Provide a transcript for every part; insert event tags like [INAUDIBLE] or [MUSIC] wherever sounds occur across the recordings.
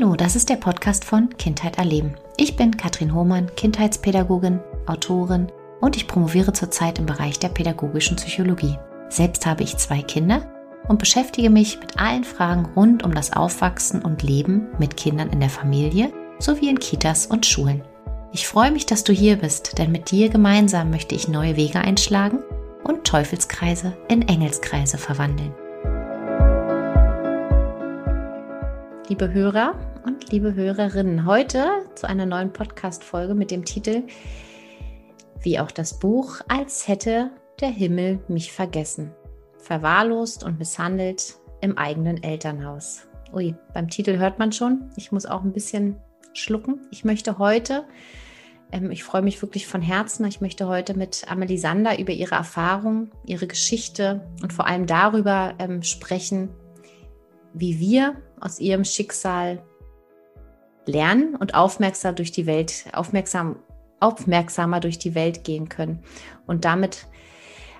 Hallo, das ist der Podcast von Kindheit erleben. Ich bin Katrin Hohmann, Kindheitspädagogin, Autorin und ich promoviere zurzeit im Bereich der pädagogischen Psychologie. Selbst habe ich zwei Kinder und beschäftige mich mit allen Fragen rund um das Aufwachsen und Leben mit Kindern in der Familie sowie in Kitas und Schulen. Ich freue mich, dass du hier bist, denn mit dir gemeinsam möchte ich neue Wege einschlagen und Teufelskreise in Engelskreise verwandeln. Liebe Hörer und liebe Hörerinnen, heute zu einer neuen Podcast-Folge mit dem Titel Wie auch das Buch, als hätte der Himmel mich vergessen. Verwahrlost und misshandelt im eigenen Elternhaus. Ui, beim Titel hört man schon, ich muss auch ein bisschen schlucken. Ich möchte heute, ähm, ich freue mich wirklich von Herzen, ich möchte heute mit Amelie Sander über ihre Erfahrung, ihre Geschichte und vor allem darüber ähm, sprechen, wie wir aus ihrem Schicksal lernen und aufmerksam durch die Welt, aufmerksam, aufmerksamer durch die Welt gehen können und damit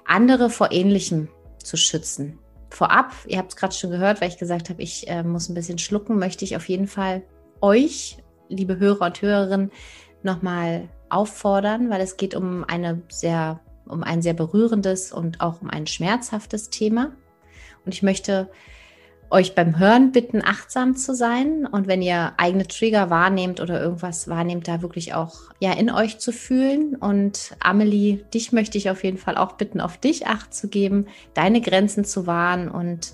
andere vor Ähnlichem zu schützen. Vorab, ihr habt es gerade schon gehört, weil ich gesagt habe, ich äh, muss ein bisschen schlucken, möchte ich auf jeden Fall euch liebe Hörer und Hörerinnen, nochmal auffordern, weil es geht um eine sehr, um ein sehr berührendes und auch um ein schmerzhaftes Thema. Und ich möchte euch beim Hören bitten, achtsam zu sein und wenn ihr eigene Trigger wahrnehmt oder irgendwas wahrnehmt, da wirklich auch ja in euch zu fühlen. Und Amelie, dich möchte ich auf jeden Fall auch bitten, auf dich Acht zu geben, deine Grenzen zu wahren und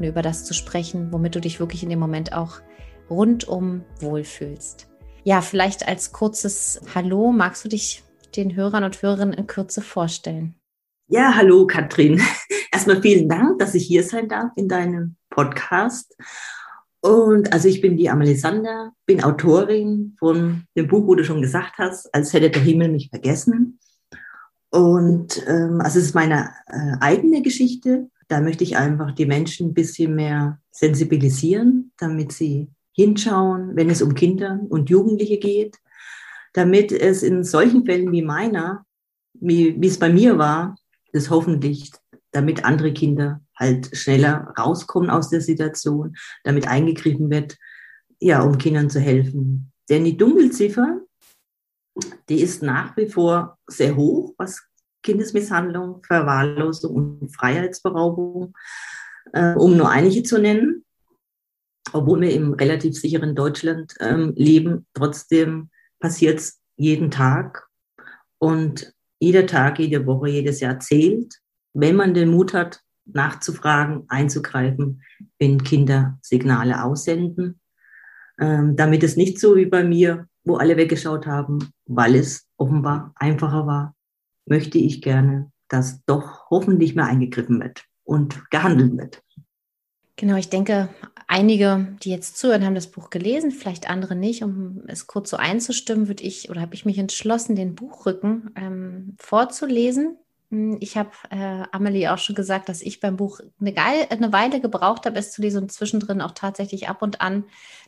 über das zu sprechen, womit du dich wirklich in dem Moment auch rundum wohlfühlst. Ja, vielleicht als kurzes Hallo, magst du dich den Hörern und Hörerinnen in Kürze vorstellen? Ja, hallo Katrin. [LAUGHS] Erstmal vielen Dank, dass ich hier sein darf in deinem Podcast. Und also ich bin die Amelie Sander, bin Autorin von dem Buch, wo du schon gesagt hast, als hätte der Himmel mich vergessen. Und ähm, also es ist meine äh, eigene Geschichte. Da möchte ich einfach die Menschen ein bisschen mehr sensibilisieren, damit sie hinschauen, wenn es um Kinder und Jugendliche geht, damit es in solchen Fällen wie meiner, wie, wie es bei mir war, das hoffentlich, damit andere Kinder halt schneller rauskommen aus der Situation, damit eingegriffen wird, ja, um Kindern zu helfen. Denn die Dunkelziffer, die ist nach wie vor sehr hoch, was Kindesmisshandlung, Verwahrlosung und Freiheitsberaubung, äh, um nur einige zu nennen obwohl wir im relativ sicheren Deutschland ähm, leben, trotzdem passiert es jeden Tag. Und jeder Tag, jede Woche, jedes Jahr zählt, wenn man den Mut hat, nachzufragen, einzugreifen, wenn Kinder Signale aussenden. Ähm, damit es nicht so wie bei mir, wo alle weggeschaut haben, weil es offenbar einfacher war, möchte ich gerne, dass doch hoffentlich mehr eingegriffen wird und gehandelt wird. Genau, ich denke, einige, die jetzt zuhören, haben das Buch gelesen, vielleicht andere nicht. Um es kurz so einzustimmen, würde ich oder habe ich mich entschlossen, den Buchrücken ähm, vorzulesen. Hm, ich habe äh, Amelie auch schon gesagt, dass ich beim Buch eine, Geil eine Weile gebraucht habe, es zu lesen und zwischendrin auch tatsächlich ab und an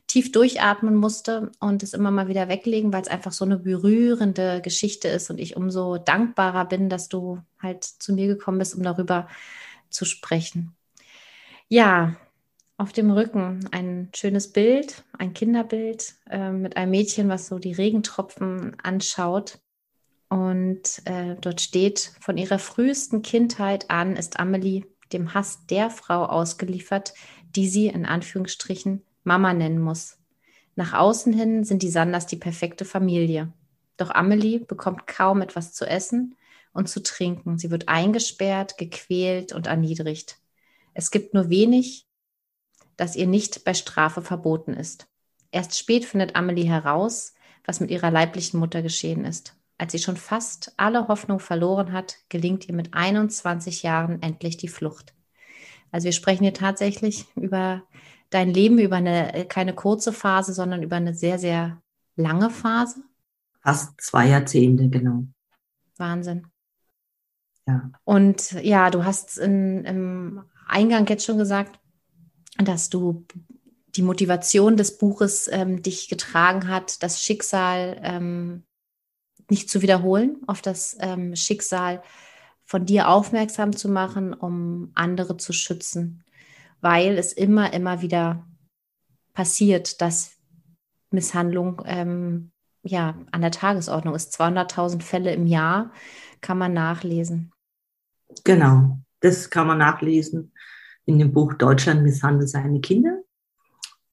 tief durchatmen musste und es immer mal wieder weglegen, weil es einfach so eine berührende Geschichte ist und ich umso dankbarer bin, dass du halt zu mir gekommen bist, um darüber zu sprechen. Ja, auf dem Rücken ein schönes Bild, ein Kinderbild äh, mit einem Mädchen, was so die Regentropfen anschaut. Und äh, dort steht, von ihrer frühesten Kindheit an ist Amelie dem Hass der Frau ausgeliefert, die sie in Anführungsstrichen Mama nennen muss. Nach außen hin sind die Sanders die perfekte Familie. Doch Amelie bekommt kaum etwas zu essen und zu trinken. Sie wird eingesperrt, gequält und erniedrigt. Es gibt nur wenig, das ihr nicht bei Strafe verboten ist. Erst spät findet Amelie heraus, was mit ihrer leiblichen Mutter geschehen ist. Als sie schon fast alle Hoffnung verloren hat, gelingt ihr mit 21 Jahren endlich die Flucht. Also wir sprechen hier tatsächlich über dein Leben, über eine keine kurze Phase, sondern über eine sehr, sehr lange Phase. Fast zwei Jahrzehnte, genau. Wahnsinn. Ja. Und ja, du hast in, im Eingang jetzt schon gesagt, dass du die Motivation des Buches ähm, dich getragen hat, das Schicksal ähm, nicht zu wiederholen, auf das ähm, Schicksal von dir aufmerksam zu machen, um andere zu schützen, weil es immer, immer wieder passiert, dass Misshandlung ähm, ja, an der Tagesordnung ist. 200.000 Fälle im Jahr kann man nachlesen. Genau, das kann man nachlesen in dem Buch Deutschland misshandelt seine Kinder.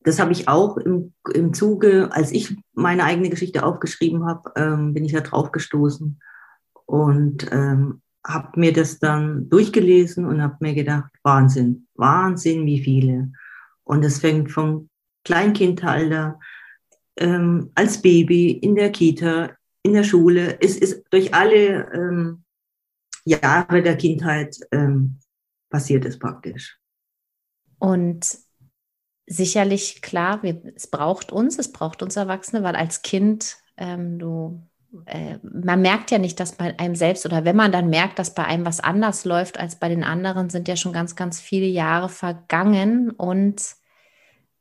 Das habe ich auch im, im Zuge, als ich meine eigene Geschichte aufgeschrieben habe, ähm, bin ich da drauf gestoßen und ähm, habe mir das dann durchgelesen und habe mir gedacht, Wahnsinn, Wahnsinn, wie viele. Und es fängt vom Kleinkindalter, ähm, als Baby, in der Kita, in der Schule. Es ist durch alle ähm, Jahre der Kindheit ähm, passiert es praktisch. Und sicherlich, klar, wir, es braucht uns, es braucht uns Erwachsene, weil als Kind ähm, du äh, man merkt ja nicht, dass bei einem selbst oder wenn man dann merkt, dass bei einem was anders läuft als bei den anderen, sind ja schon ganz, ganz viele Jahre vergangen. Und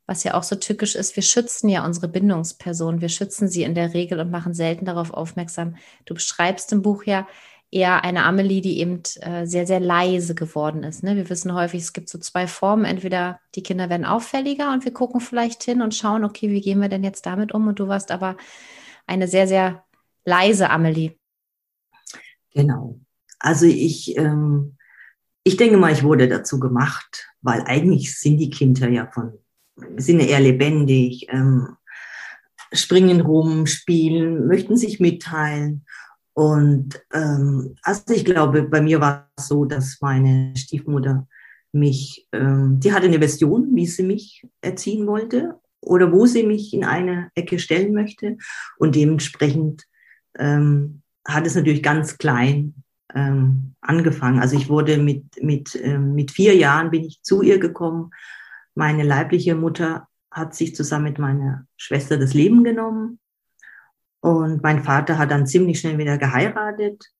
was ja auch so tückisch ist, wir schützen ja unsere Bindungsperson, wir schützen sie in der Regel und machen selten darauf aufmerksam. Du beschreibst im Buch ja eher eine Amelie, die eben äh, sehr, sehr leise geworden ist. Ne? Wir wissen häufig, es gibt so zwei Formen. Entweder die Kinder werden auffälliger und wir gucken vielleicht hin und schauen, okay, wie gehen wir denn jetzt damit um? Und du warst aber eine sehr, sehr leise Amelie. Genau. Also ich, ähm, ich denke mal, ich wurde dazu gemacht, weil eigentlich sind die Kinder ja von, sind ja eher lebendig, ähm, springen rum, spielen, möchten sich mitteilen. Und ähm, also ich glaube, bei mir war es so, dass meine Stiefmutter mich, ähm, die hatte eine Version, wie sie mich erziehen wollte oder wo sie mich in eine Ecke stellen möchte. Und dementsprechend ähm, hat es natürlich ganz klein ähm, angefangen. Also ich wurde mit, mit, ähm, mit vier Jahren bin ich zu ihr gekommen. Meine leibliche Mutter hat sich zusammen mit meiner Schwester das Leben genommen. Und mein Vater hat dann ziemlich schnell wieder geheiratet.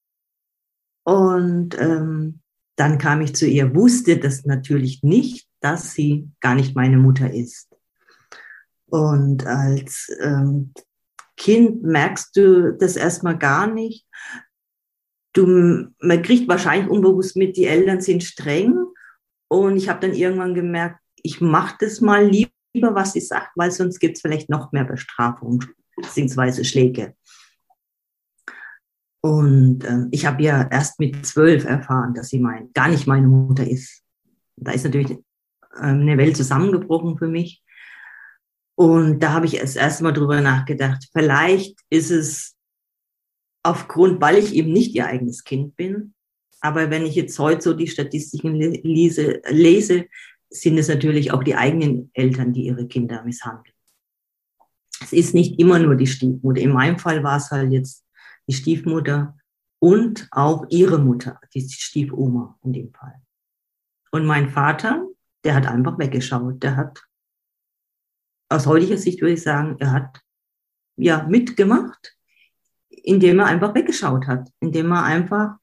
Und ähm, dann kam ich zu ihr, wusste das natürlich nicht, dass sie gar nicht meine Mutter ist. Und als ähm, Kind merkst du das erstmal gar nicht. Du, man kriegt wahrscheinlich unbewusst mit, die Eltern sind streng. Und ich habe dann irgendwann gemerkt, ich mache das mal lieber, was sie sagt, weil sonst gibt es vielleicht noch mehr Bestrafung bzw. Schläge. Und äh, ich habe ja erst mit zwölf erfahren, dass sie mein, gar nicht meine Mutter ist. Da ist natürlich äh, eine Welt zusammengebrochen für mich. Und da habe ich erst erstmal drüber nachgedacht, vielleicht ist es aufgrund, weil ich eben nicht ihr eigenes Kind bin. Aber wenn ich jetzt heute so die Statistiken lese, lese sind es natürlich auch die eigenen Eltern, die ihre Kinder misshandeln. Es ist nicht immer nur die Stiefmutter. In meinem Fall war es halt jetzt die Stiefmutter und auch ihre Mutter, die Stiefoma in dem Fall. Und mein Vater, der hat einfach weggeschaut. Der hat aus heutiger Sicht würde ich sagen, er hat ja mitgemacht, indem er einfach weggeschaut hat, indem er einfach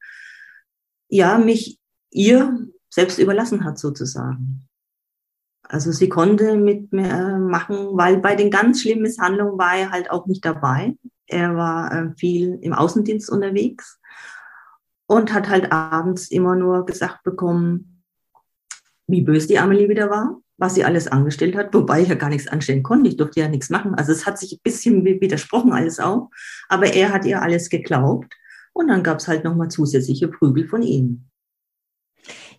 ja mich ihr selbst überlassen hat sozusagen. Also sie konnte mit mir machen, weil bei den ganz schlimmen Misshandlungen war er halt auch nicht dabei. Er war äh, viel im Außendienst unterwegs und hat halt abends immer nur gesagt bekommen, wie böse die Amelie wieder war was sie alles angestellt hat, wobei ich ja gar nichts anstellen konnte. Ich durfte ja nichts machen. Also es hat sich ein bisschen widersprochen alles auch. Aber er hat ihr alles geglaubt. Und dann gab es halt nochmal zusätzliche Prügel von ihm.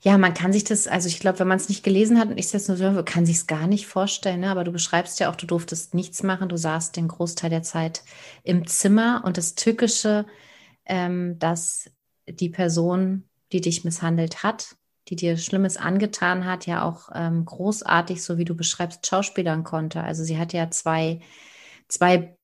Ja, man kann sich das, also ich glaube, wenn man es nicht gelesen hat und ich es jetzt nur so, kann sich es gar nicht vorstellen. Ne? Aber du beschreibst ja auch, du durftest nichts machen. Du saßt den Großteil der Zeit im Zimmer. Und das Tückische, ähm, dass die Person, die dich misshandelt hat, die dir Schlimmes angetan hat, ja auch ähm, großartig, so wie du beschreibst, schauspielern konnte. Also sie hat ja zwei, zwei,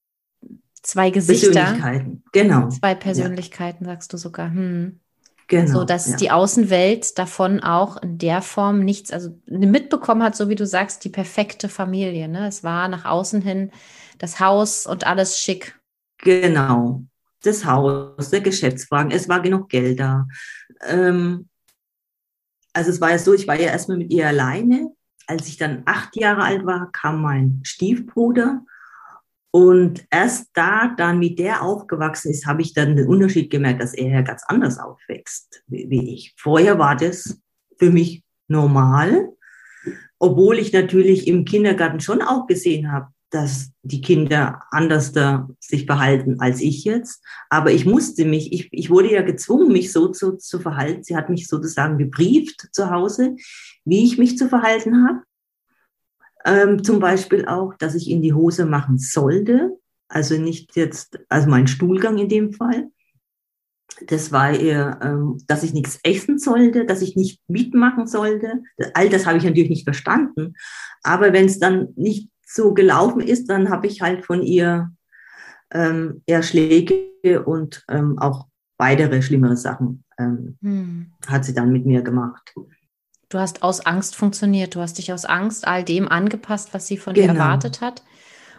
zwei Gesichter. Persönlichkeiten, genau. Zwei Persönlichkeiten, ja. sagst du sogar. Hm. Genau. So dass ja. die Außenwelt davon auch in der Form nichts, also mitbekommen hat, so wie du sagst, die perfekte Familie. Ne? Es war nach außen hin das Haus und alles schick. Genau. Das Haus, der Geschäftswagen, es war genug Geld da. Ähm, also es war ja so, ich war ja erstmal mit ihr alleine. Als ich dann acht Jahre alt war, kam mein Stiefbruder. Und erst da, dann wie der aufgewachsen ist, habe ich dann den Unterschied gemerkt, dass er ja ganz anders aufwächst wie ich. Vorher war das für mich normal, obwohl ich natürlich im Kindergarten schon auch gesehen habe, dass die Kinder anders da sich verhalten als ich jetzt. Aber ich musste mich, ich, ich wurde ja gezwungen, mich so zu, zu verhalten. Sie hat mich sozusagen gebrieft zu Hause, wie ich mich zu verhalten habe. Ähm, zum Beispiel auch, dass ich in die Hose machen sollte. Also nicht jetzt, also mein Stuhlgang in dem Fall. Das war eher, ähm, dass ich nichts essen sollte, dass ich nicht mitmachen sollte. All das habe ich natürlich nicht verstanden. Aber wenn es dann nicht so gelaufen ist, dann habe ich halt von ihr ähm, eher Schläge und ähm, auch weitere schlimmere Sachen ähm, hm. hat sie dann mit mir gemacht. Du hast aus Angst funktioniert, du hast dich aus Angst all dem angepasst, was sie von genau. dir erwartet hat.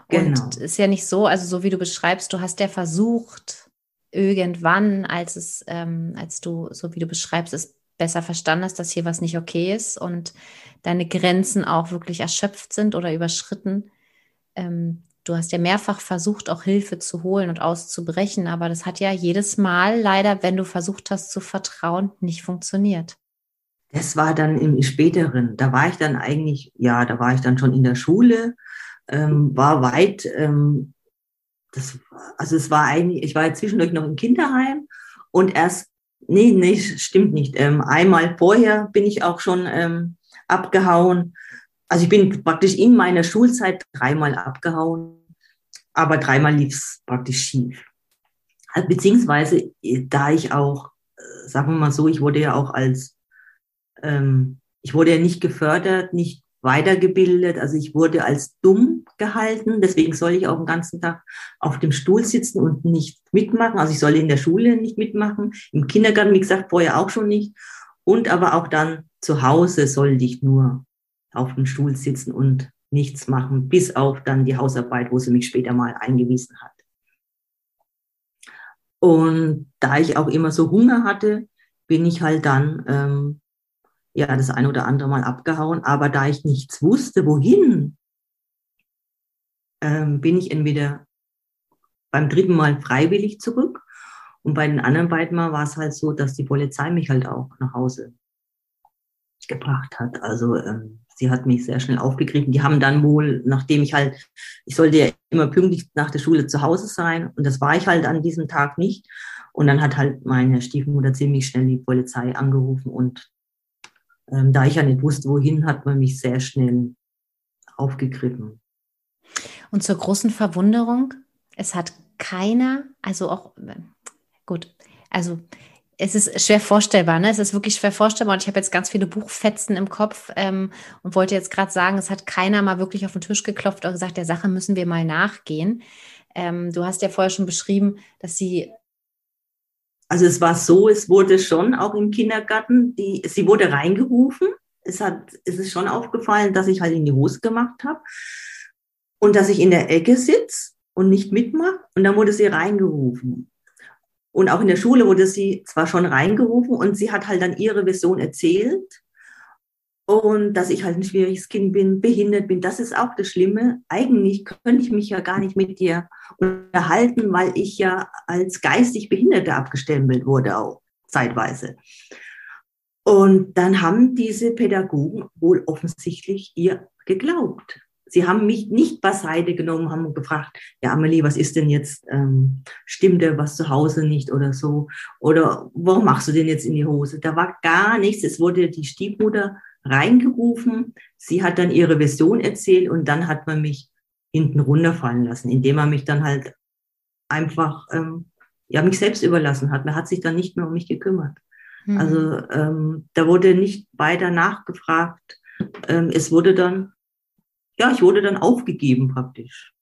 Und genau. ist ja nicht so, also so wie du beschreibst, du hast ja versucht, irgendwann, als es, ähm, als du, so wie du beschreibst, es besser verstanden hast, dass hier was nicht okay ist und deine Grenzen auch wirklich erschöpft sind oder überschritten. Ähm, du hast ja mehrfach versucht, auch Hilfe zu holen und auszubrechen, aber das hat ja jedes Mal leider, wenn du versucht hast zu vertrauen, nicht funktioniert. Das war dann im späteren. Da war ich dann eigentlich, ja, da war ich dann schon in der Schule, ähm, war weit, ähm, das, also es war eigentlich, ich war ja zwischendurch noch im Kinderheim und erst Nee, nee, stimmt nicht. Ähm, einmal vorher bin ich auch schon ähm, abgehauen. Also ich bin praktisch in meiner Schulzeit dreimal abgehauen, aber dreimal lief es praktisch schief. Beziehungsweise, äh, da ich auch, äh, sagen wir mal so, ich wurde ja auch als, ähm, ich wurde ja nicht gefördert, nicht weitergebildet. Also ich wurde als dumm gehalten. Deswegen soll ich auch den ganzen Tag auf dem Stuhl sitzen und nicht mitmachen. Also ich soll in der Schule nicht mitmachen. Im Kindergarten, wie gesagt, vorher auch schon nicht. Und aber auch dann zu Hause sollte ich nur auf dem Stuhl sitzen und nichts machen, bis auf dann die Hausarbeit, wo sie mich später mal eingewiesen hat. Und da ich auch immer so Hunger hatte, bin ich halt dann ähm, ja das eine oder andere Mal abgehauen. Aber da ich nichts wusste, wohin, ähm, bin ich entweder beim dritten Mal freiwillig zurück und bei den anderen beiden Mal war es halt so, dass die Polizei mich halt auch nach Hause gebracht hat. Also ähm, sie hat mich sehr schnell aufgegriffen. Die haben dann wohl, nachdem ich halt, ich sollte ja immer pünktlich nach der Schule zu Hause sein und das war ich halt an diesem Tag nicht. Und dann hat halt meine Stiefmutter ziemlich schnell die Polizei angerufen und ähm, da ich ja nicht wusste, wohin, hat man mich sehr schnell aufgegriffen. Und zur großen Verwunderung, es hat keiner, also auch, gut, also es ist schwer vorstellbar, ne? Es ist wirklich schwer vorstellbar und ich habe jetzt ganz viele Buchfetzen im Kopf ähm, und wollte jetzt gerade sagen, es hat keiner mal wirklich auf den Tisch geklopft und gesagt, der Sache müssen wir mal nachgehen. Ähm, du hast ja vorher schon beschrieben, dass sie also es war so, es wurde schon auch im Kindergarten, die, sie wurde reingerufen. Es, hat, es ist schon aufgefallen, dass ich halt in die Hose gemacht habe und dass ich in der Ecke sitze und nicht mitmache. Und dann wurde sie reingerufen. Und auch in der Schule wurde sie zwar schon reingerufen und sie hat halt dann ihre Version erzählt und dass ich halt ein schwieriges Kind bin, behindert bin, das ist auch das Schlimme. Eigentlich könnte ich mich ja gar nicht mit dir unterhalten, weil ich ja als geistig Behinderte abgestempelt wurde auch zeitweise. Und dann haben diese Pädagogen wohl offensichtlich ihr geglaubt. Sie haben mich nicht beiseite genommen, haben gefragt, ja Amelie, was ist denn jetzt, ähm, stimmt dir was zu Hause nicht oder so? Oder warum machst du denn jetzt in die Hose? Da war gar nichts. Es wurde die Stiefmutter reingerufen. Sie hat dann ihre Version erzählt und dann hat man mich hinten runterfallen lassen, indem man mich dann halt einfach ähm, ja mich selbst überlassen hat. Man hat sich dann nicht mehr um mich gekümmert. Mhm. Also ähm, da wurde nicht weiter nachgefragt. Ähm, es wurde dann ja, ich wurde dann aufgegeben praktisch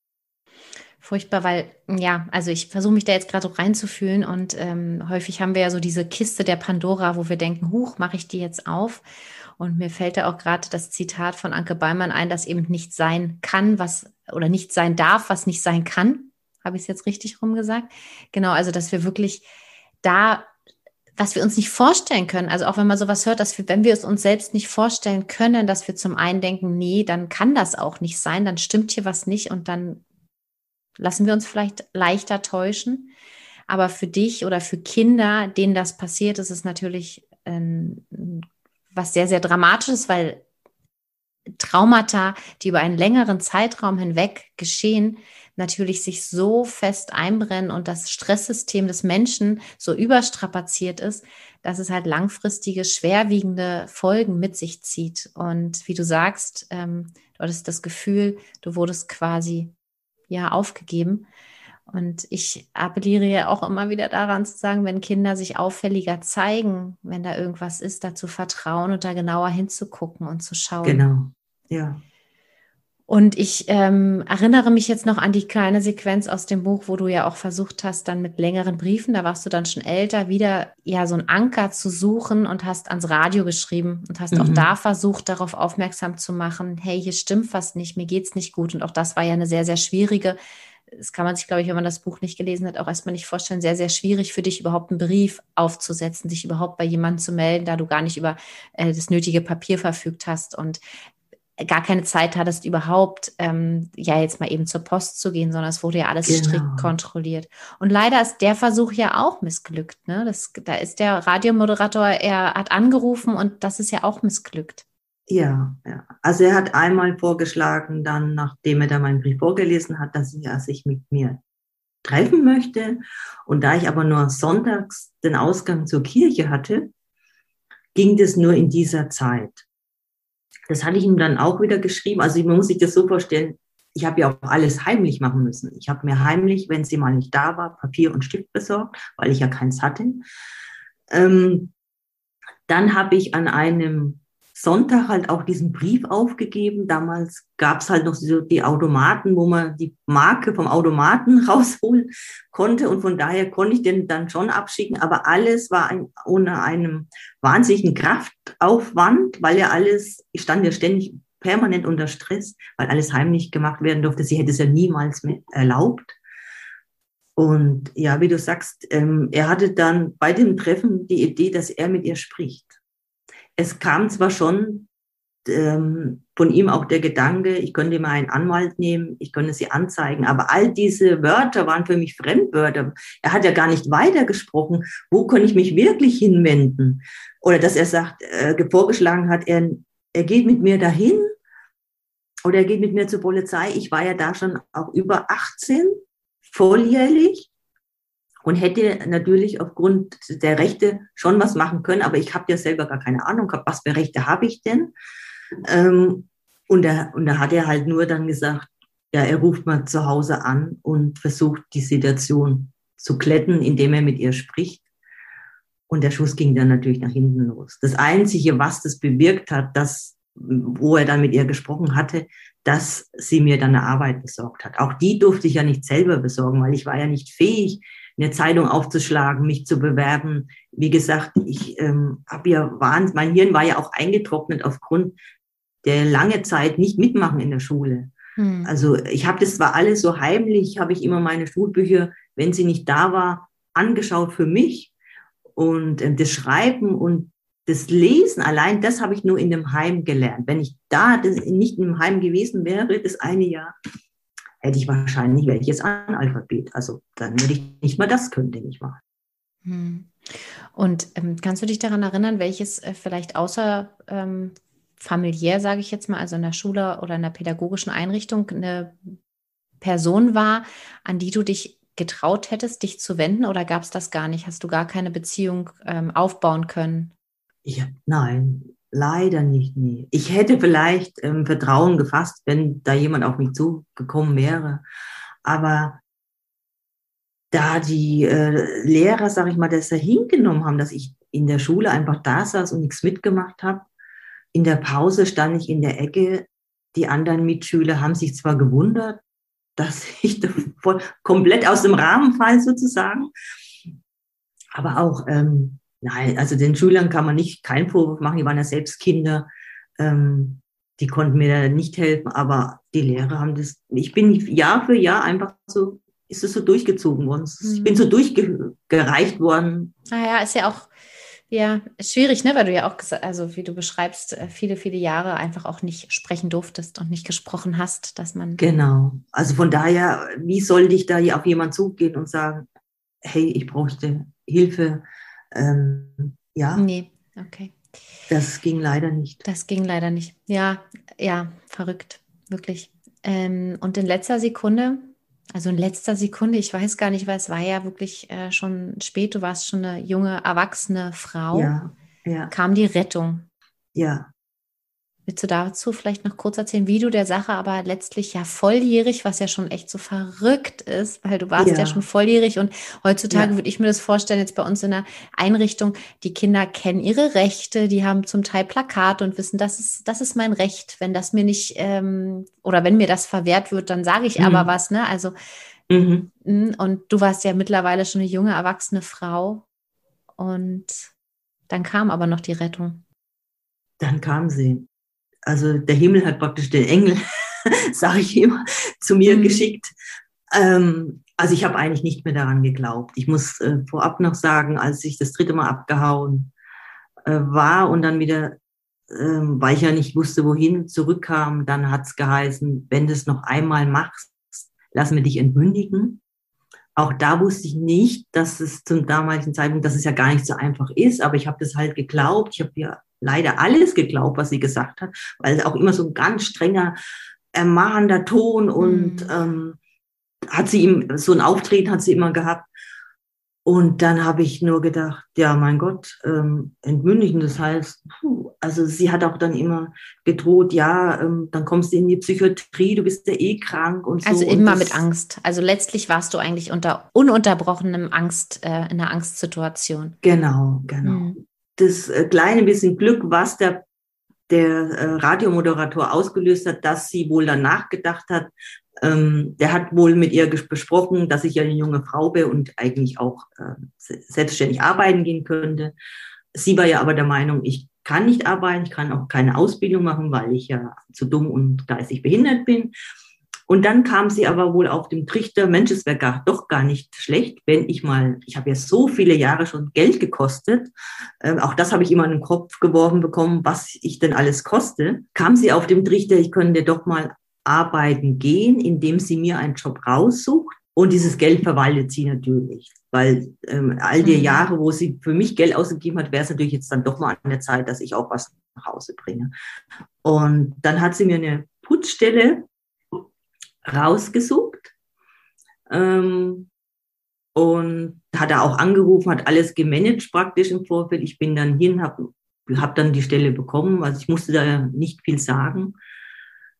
furchtbar, weil ja, also ich versuche mich da jetzt gerade so reinzufühlen und ähm, häufig haben wir ja so diese Kiste der Pandora, wo wir denken, huch, mache ich die jetzt auf? Und mir fällt da auch gerade das Zitat von Anke Beimann ein, dass eben nicht sein kann, was oder nicht sein darf, was nicht sein kann. Habe ich es jetzt richtig rumgesagt? Genau, also dass wir wirklich da, was wir uns nicht vorstellen können, also auch wenn man sowas hört, dass wir, wenn wir es uns selbst nicht vorstellen können, dass wir zum einen denken, nee, dann kann das auch nicht sein, dann stimmt hier was nicht und dann lassen wir uns vielleicht leichter täuschen. Aber für dich oder für Kinder, denen das passiert, ist es natürlich ein, was sehr, sehr Dramatisches, weil Traumata, die über einen längeren Zeitraum hinweg geschehen, natürlich sich so fest einbrennen und das Stresssystem des Menschen so überstrapaziert ist, dass es halt langfristige, schwerwiegende Folgen mit sich zieht. Und wie du sagst, ähm, du hattest das Gefühl, du wurdest quasi ja aufgegeben. Und ich appelliere ja auch immer wieder daran zu sagen, wenn Kinder sich auffälliger zeigen, wenn da irgendwas ist, da zu vertrauen und da genauer hinzugucken und zu schauen. Genau, ja. Und ich ähm, erinnere mich jetzt noch an die kleine Sequenz aus dem Buch, wo du ja auch versucht hast, dann mit längeren Briefen, da warst du dann schon älter, wieder ja so einen Anker zu suchen und hast ans Radio geschrieben und hast mhm. auch da versucht, darauf aufmerksam zu machen, hey, hier stimmt was nicht, mir geht's nicht gut. Und auch das war ja eine sehr, sehr schwierige, das kann man sich, glaube ich, wenn man das Buch nicht gelesen hat, auch erstmal nicht vorstellen, sehr, sehr schwierig für dich überhaupt einen Brief aufzusetzen, sich überhaupt bei jemandem zu melden, da du gar nicht über äh, das nötige Papier verfügt hast. Und gar keine Zeit hattest, überhaupt ähm, ja jetzt mal eben zur Post zu gehen, sondern es wurde ja alles genau. strikt kontrolliert. Und leider ist der Versuch ja auch missglückt. Ne? Das, da ist der Radiomoderator, er hat angerufen und das ist ja auch missglückt. Ja, ja. Also er hat einmal vorgeschlagen, dann, nachdem er da meinen Brief vorgelesen hat, dass er sich mit mir treffen möchte. Und da ich aber nur sonntags den Ausgang zur Kirche hatte, ging das nur in dieser Zeit. Das hatte ich ihm dann auch wieder geschrieben. Also man muss sich das so vorstellen, ich habe ja auch alles heimlich machen müssen. Ich habe mir heimlich, wenn sie mal nicht da war, Papier und Stift besorgt, weil ich ja keins hatte. Ähm, dann habe ich an einem Sonntag halt auch diesen Brief aufgegeben. Damals gab es halt noch so die Automaten, wo man die Marke vom Automaten [LAUGHS] rausholen konnte. Und von daher konnte ich den dann schon abschicken. Aber alles war ein, ohne einen wahnsinnigen Kraftaufwand, weil ja alles, ich stand ja ständig permanent unter Stress, weil alles heimlich gemacht werden durfte. Sie hätte es ja niemals mehr erlaubt. Und ja, wie du sagst, ähm, er hatte dann bei dem Treffen die Idee, dass er mit ihr spricht es kam zwar schon ähm, von ihm auch der Gedanke, ich könnte mal einen Anwalt nehmen, ich könnte sie anzeigen, aber all diese Wörter waren für mich Fremdwörter. Er hat ja gar nicht weitergesprochen, wo kann ich mich wirklich hinwenden? Oder dass er sagt, äh, vorgeschlagen hat, er, er geht mit mir dahin oder er geht mit mir zur Polizei. Ich war ja da schon auch über 18, volljährig und hätte natürlich aufgrund der Rechte schon was machen können, aber ich habe ja selber gar keine Ahnung gehabt, was für Rechte habe ich denn? Ähm, und, da, und hat er halt nur dann gesagt, ja, er ruft mal zu Hause an und versucht die Situation zu kletten, indem er mit ihr spricht. Und der Schuss ging dann natürlich nach hinten los. Das Einzige, was das bewirkt hat, dass, wo er dann mit ihr gesprochen hatte, dass sie mir dann eine Arbeit besorgt hat. Auch die durfte ich ja nicht selber besorgen, weil ich war ja nicht fähig, eine Zeitung aufzuschlagen, mich zu bewerben. Wie gesagt, ich ähm, habe ja wahnsinnig, mein Hirn war ja auch eingetrocknet aufgrund der lange Zeit nicht mitmachen in der Schule. Hm. Also ich habe das zwar alles so heimlich, habe ich immer meine Schulbücher, wenn sie nicht da war, angeschaut für mich und äh, das Schreiben und das Lesen allein, das habe ich nur in dem Heim gelernt. Wenn ich da das nicht im Heim gewesen wäre, das eine Jahr, hätte ich wahrscheinlich welches Analphabet. Also dann würde ich nicht mal das können, denke ich mal. Hm. Und ähm, kannst du dich daran erinnern, welches äh, vielleicht außer ähm, familiär, sage ich jetzt mal, also in der Schule oder in der pädagogischen Einrichtung eine Person war, an die du dich getraut hättest, dich zu wenden oder gab es das gar nicht? Hast du gar keine Beziehung ähm, aufbauen können? Ja, nein, Leider nicht, nie. Ich hätte vielleicht ähm, Vertrauen gefasst, wenn da jemand auf mich zugekommen wäre. Aber da die äh, Lehrer, sag ich mal, das da hingenommen haben, dass ich in der Schule einfach da saß und nichts mitgemacht habe. In der Pause stand ich in der Ecke. Die anderen Mitschüler haben sich zwar gewundert, dass [LAUGHS] ich voll, komplett aus dem Rahmen fall sozusagen, aber auch ähm, Nein, also den Schülern kann man nicht keinen Vorwurf machen, die waren ja selbst Kinder. Ähm, die konnten mir da nicht helfen, aber die Lehrer haben das, ich bin Jahr für Jahr einfach so, ist es so durchgezogen worden. Ich bin so mhm. durchgereicht worden. Naja, ist ja auch, ja, schwierig, ne, weil du ja auch, also wie du beschreibst, äh, viele, viele Jahre einfach auch nicht sprechen durftest und nicht gesprochen hast, dass man. Genau. Also von daher, wie soll ich da auf jemanden zugehen und sagen, hey, ich bräuchte Hilfe? Ähm, ja. Nee, okay. Das ging leider nicht. Das ging leider nicht. Ja, ja, verrückt, wirklich. Ähm, und in letzter Sekunde, also in letzter Sekunde, ich weiß gar nicht, weil es war ja wirklich äh, schon spät, du warst schon eine junge, erwachsene Frau, ja, ja. kam die Rettung. Ja, Willst du dazu vielleicht noch kurz erzählen, wie du der Sache aber letztlich ja volljährig, was ja schon echt so verrückt ist, weil du warst ja, ja schon volljährig und heutzutage ja. würde ich mir das vorstellen, jetzt bei uns in der Einrichtung, die Kinder kennen ihre Rechte, die haben zum Teil Plakate und wissen, das ist, das ist mein Recht. Wenn das mir nicht, ähm, oder wenn mir das verwehrt wird, dann sage ich mhm. aber was, ne? Also, mhm. und du warst ja mittlerweile schon eine junge, erwachsene Frau und dann kam aber noch die Rettung. Dann kam sie also der Himmel hat praktisch den Engel, [LAUGHS] sage ich immer, zu mir mhm. geschickt. Ähm, also ich habe eigentlich nicht mehr daran geglaubt. Ich muss äh, vorab noch sagen, als ich das dritte Mal abgehauen äh, war und dann wieder, äh, weil ich ja nicht wusste, wohin, zurückkam, dann hat es geheißen, wenn du es noch einmal machst, lassen wir dich entmündigen. Auch da wusste ich nicht, dass es zum damaligen Zeitpunkt, dass es ja gar nicht so einfach ist, aber ich habe das halt geglaubt. Ich habe ja leider alles geglaubt, was sie gesagt hat, weil auch immer so ein ganz strenger, ermahnender Ton und mhm. ähm, hat sie ihm, so ein Auftreten hat sie immer gehabt. Und dann habe ich nur gedacht, ja, mein Gott, ähm, entmündigen, das heißt, puh, also sie hat auch dann immer gedroht, ja, ähm, dann kommst du in die Psychiatrie, du bist ja eh krank und so. Also immer mit Angst. Also letztlich warst du eigentlich unter ununterbrochenem Angst, äh, in einer Angstsituation. Genau, genau. Mhm das äh, kleine bisschen Glück, was der, der äh, Radiomoderator ausgelöst hat, dass sie wohl danach gedacht hat, ähm, der hat wohl mit ihr besprochen, dass ich ja eine junge Frau bin und eigentlich auch äh, selbstständig arbeiten gehen könnte. Sie war ja aber der Meinung, ich kann nicht arbeiten, ich kann auch keine Ausbildung machen, weil ich ja zu dumm und geistig behindert bin. Und dann kam sie aber wohl auf dem Trichter, Mensch, es wäre gar, doch gar nicht schlecht, wenn ich mal, ich habe ja so viele Jahre schon Geld gekostet, äh, auch das habe ich immer in den Kopf geworfen bekommen, was ich denn alles koste, kam sie auf dem Trichter, ich könnte doch mal arbeiten gehen, indem sie mir einen Job raussucht. Und dieses Geld verwaltet sie natürlich, weil ähm, all die mhm. Jahre, wo sie für mich Geld ausgegeben hat, wäre es natürlich jetzt dann doch mal an der Zeit, dass ich auch was nach Hause bringe. Und dann hat sie mir eine Putzstelle rausgesucht. Ähm, und hat er auch angerufen, hat alles gemanagt praktisch im Vorfeld. Ich bin dann hin, habe hab dann die Stelle bekommen, also ich musste da nicht viel sagen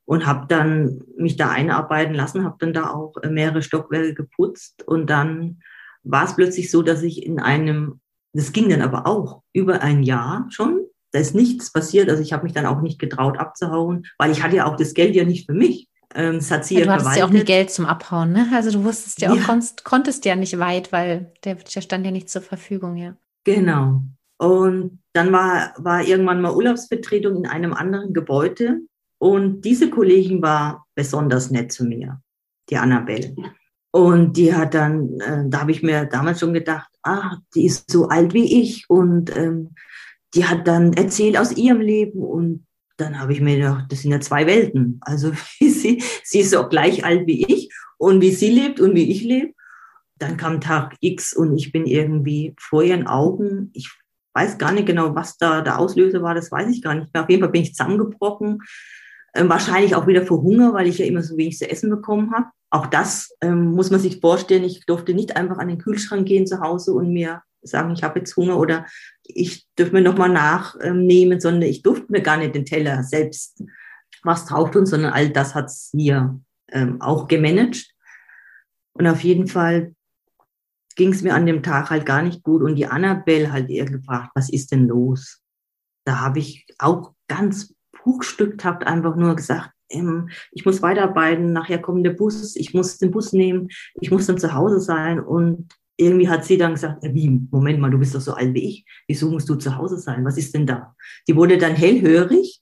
und habe dann mich da einarbeiten lassen, habe dann da auch mehrere Stockwerke geputzt und dann war es plötzlich so, dass ich in einem, das ging dann aber auch über ein Jahr schon, da ist nichts passiert, also ich habe mich dann auch nicht getraut abzuhauen, weil ich hatte ja auch das Geld ja nicht für mich. Ähm, das hat sie ja, du hattest ja auch nie Geld zum Abhauen, ne? Also du wusstest ja auch, ja. Konntest, konntest ja nicht weit, weil der, der stand ja nicht zur Verfügung, ja. Genau. Und dann war, war irgendwann mal Urlaubsvertretung in einem anderen Gebäude. Und diese Kollegin war besonders nett zu mir, die Annabelle. Und die hat dann, äh, da habe ich mir damals schon gedacht, ah, die ist so alt wie ich. Und ähm, die hat dann erzählt aus ihrem Leben und dann habe ich mir gedacht, das sind ja zwei Welten. Also [LAUGHS] sie, sie ist auch gleich alt wie ich und wie sie lebt und wie ich lebe. Dann kam Tag X und ich bin irgendwie vor ihren Augen, ich weiß gar nicht genau, was da der Auslöser war, das weiß ich gar nicht mehr. Auf jeden Fall bin ich zusammengebrochen. Ähm, wahrscheinlich auch wieder vor Hunger, weil ich ja immer so wenig zu essen bekommen habe. Auch das ähm, muss man sich vorstellen. Ich durfte nicht einfach an den Kühlschrank gehen zu Hause und mir sagen, ich habe jetzt Hunger oder ich dürfte mir nochmal nachnehmen, sondern ich durfte mir gar nicht den Teller selbst was drauf tun, sondern all das hat sie ähm, auch gemanagt. Und auf jeden Fall ging es mir an dem Tag halt gar nicht gut. Und die Annabelle halt ihr gefragt, was ist denn los? Da habe ich auch ganz buchstückhaft einfach nur gesagt, ähm, ich muss weiterarbeiten, nachher kommt der Bus, ich muss den Bus nehmen, ich muss dann zu Hause sein. Und irgendwie hat sie dann gesagt, äh, wie, Moment mal, du bist doch so alt wie ich, wieso musst du zu Hause sein? Was ist denn da? Die wurde dann hellhörig,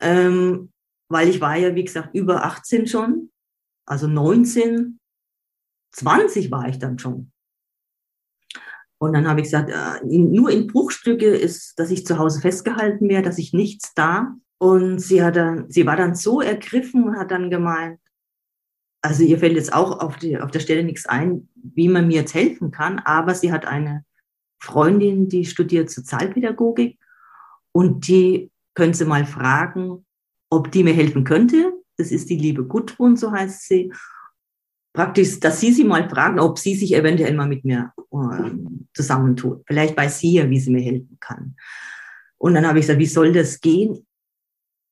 ähm, weil ich war ja, wie gesagt, über 18 schon, also 19, 20 war ich dann schon. Und dann habe ich gesagt, äh, nur in Bruchstücke ist, dass ich zu Hause festgehalten werde, dass ich nichts da. Und sie hat dann, sie war dann so ergriffen und hat dann gemeint, also ihr fällt jetzt auch auf, die, auf der Stelle nichts ein, wie man mir jetzt helfen kann, aber sie hat eine Freundin, die studiert Sozialpädagogik Und die können Sie mal fragen, ob die mir helfen könnte. Das ist die liebe Gudrun, so heißt sie. Praktisch, dass Sie sie mal fragen, ob sie sich eventuell mal mit mir äh, zusammentut. Vielleicht weiß sie ja, wie sie mir helfen kann. Und dann habe ich gesagt, wie soll das gehen?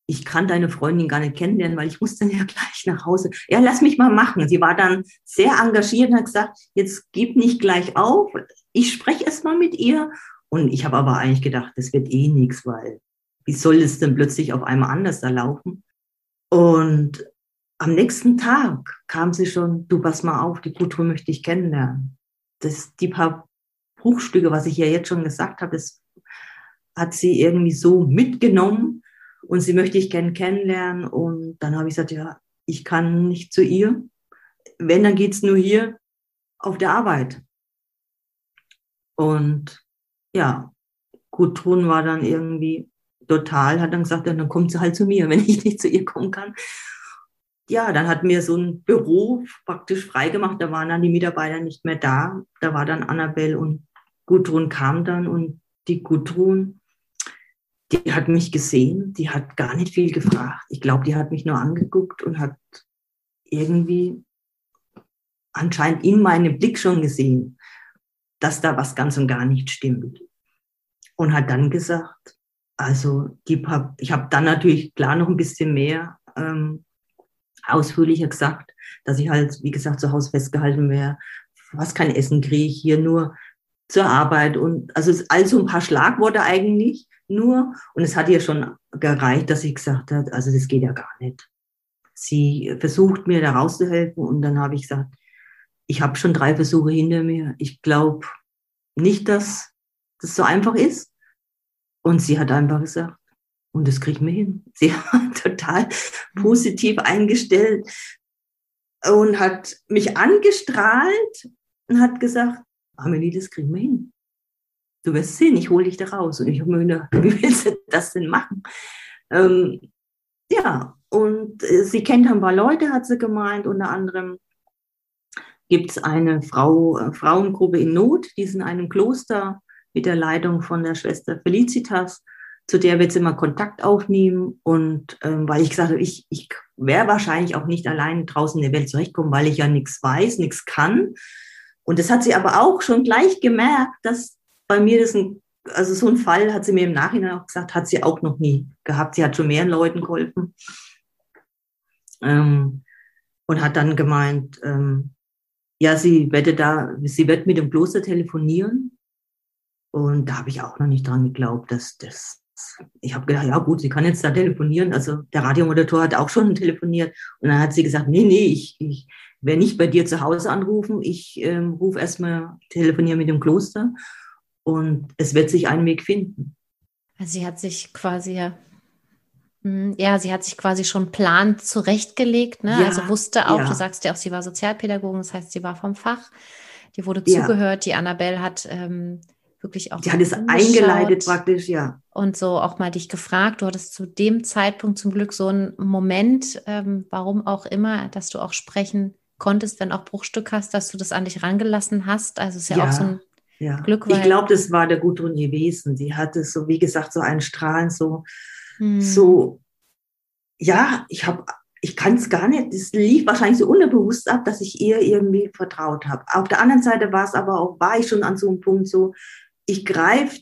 Ich kann deine Freundin gar nicht kennenlernen, weil ich muss dann ja [LAUGHS] gleich nach Hause. Ja, lass mich mal machen. Sie war dann sehr engagiert und hat gesagt, jetzt gib nicht gleich auf. Ich spreche erst mal mit ihr. Und ich habe aber eigentlich gedacht, das wird eh nichts, weil wie soll es denn plötzlich auf einmal anders da laufen? Und am nächsten Tag kam sie schon, du pass mal auf, die Kultur möchte ich kennenlernen. Das, die paar Bruchstücke, was ich ja jetzt schon gesagt habe, das hat sie irgendwie so mitgenommen und sie möchte ich gerne kennenlernen. Und dann habe ich gesagt, ja, ich kann nicht zu ihr. Wenn, dann geht's nur hier auf der Arbeit. Und ja, Gudrun war dann irgendwie total, hat dann gesagt, ja, dann kommt sie halt zu mir, [LAUGHS] wenn ich nicht zu ihr kommen kann. Ja, dann hat mir so ein Büro praktisch freigemacht, da waren dann die Mitarbeiter nicht mehr da. Da war dann Annabelle und Gudrun kam dann und die Gudrun, die hat mich gesehen, die hat gar nicht viel gefragt. Ich glaube, die hat mich nur angeguckt und hat irgendwie anscheinend in meinem Blick schon gesehen, dass da was ganz und gar nicht stimmt. Und hat dann gesagt, also die, ich habe dann natürlich klar noch ein bisschen mehr ähm, ausführlicher gesagt, dass ich halt, wie gesagt, zu Hause festgehalten wäre, was kein Essen kriege ich hier nur zur Arbeit und also also ein paar Schlagworte eigentlich nur und es hat ihr schon gereicht, dass sie gesagt hat, also das geht ja gar nicht. Sie versucht mir da rauszuhelfen und dann habe ich gesagt, ich habe schon drei Versuche hinter mir. Ich glaube nicht, dass das so einfach ist. Und sie hat einfach gesagt, und das kriegen wir hin. [LAUGHS] Sie war total positiv eingestellt und hat mich angestrahlt und hat gesagt, Amelie, das kriegen wir hin. Du wirst sehen, ich hole dich da raus. Und ich habe mir gedacht, [LAUGHS] wie willst du das denn machen? Ähm, ja, und äh, sie kennt ein paar Leute, hat sie gemeint. Unter anderem gibt es eine Frau, äh, Frauengruppe in Not, die ist in einem Kloster mit der Leitung von der Schwester Felicitas. Zu der wird sie immer Kontakt aufnehmen. Und ähm, weil ich gesagt habe, ich, ich wäre wahrscheinlich auch nicht allein draußen in der Welt zurechtkommen, weil ich ja nichts weiß, nichts kann. Und das hat sie aber auch schon gleich gemerkt, dass bei mir das ein, also so ein Fall hat sie mir im Nachhinein auch gesagt, hat sie auch noch nie gehabt. Sie hat schon mehreren Leuten geholfen. Ähm, und hat dann gemeint, ähm, ja, sie werde da, sie wird mit dem Kloster telefonieren und da habe ich auch noch nicht dran geglaubt, dass das. Ich habe gedacht, ja gut, sie kann jetzt da telefonieren. Also der Radiomoderator hat auch schon [LAUGHS] telefoniert. Und dann hat sie gesagt, nee, nee, ich, ich werde nicht bei dir zu Hause anrufen. Ich ähm, rufe erstmal, telefoniere mit dem Kloster. Und es wird sich ein Weg finden. Also sie hat sich quasi ja hm, ja, sie hat sich quasi schon Plan zurechtgelegt, ne? Ja, also wusste auch, ja. du sagst ja auch, sie war Sozialpädagogin, das heißt, sie war vom Fach, die wurde ja. zugehört, die Annabelle hat ähm, wirklich auch. Die hat es eingeleitet praktisch, ja. Und so auch mal dich gefragt. Du hattest zu dem Zeitpunkt zum Glück so einen Moment, ähm, warum auch immer, dass du auch sprechen konntest, wenn auch Bruchstück hast, dass du das an dich rangelassen hast. Also es ist ja, ja auch so ein ja. Glück. ich glaube, das war der Gudrun gewesen. Sie hatte so, wie gesagt, so einen Strahlen, so, hm. so, ja, ich habe ich kann es gar nicht, das lief wahrscheinlich so unterbewusst ab, dass ich ihr irgendwie vertraut habe. Auf der anderen Seite war es aber auch, war ich schon an so einem Punkt so, ich greife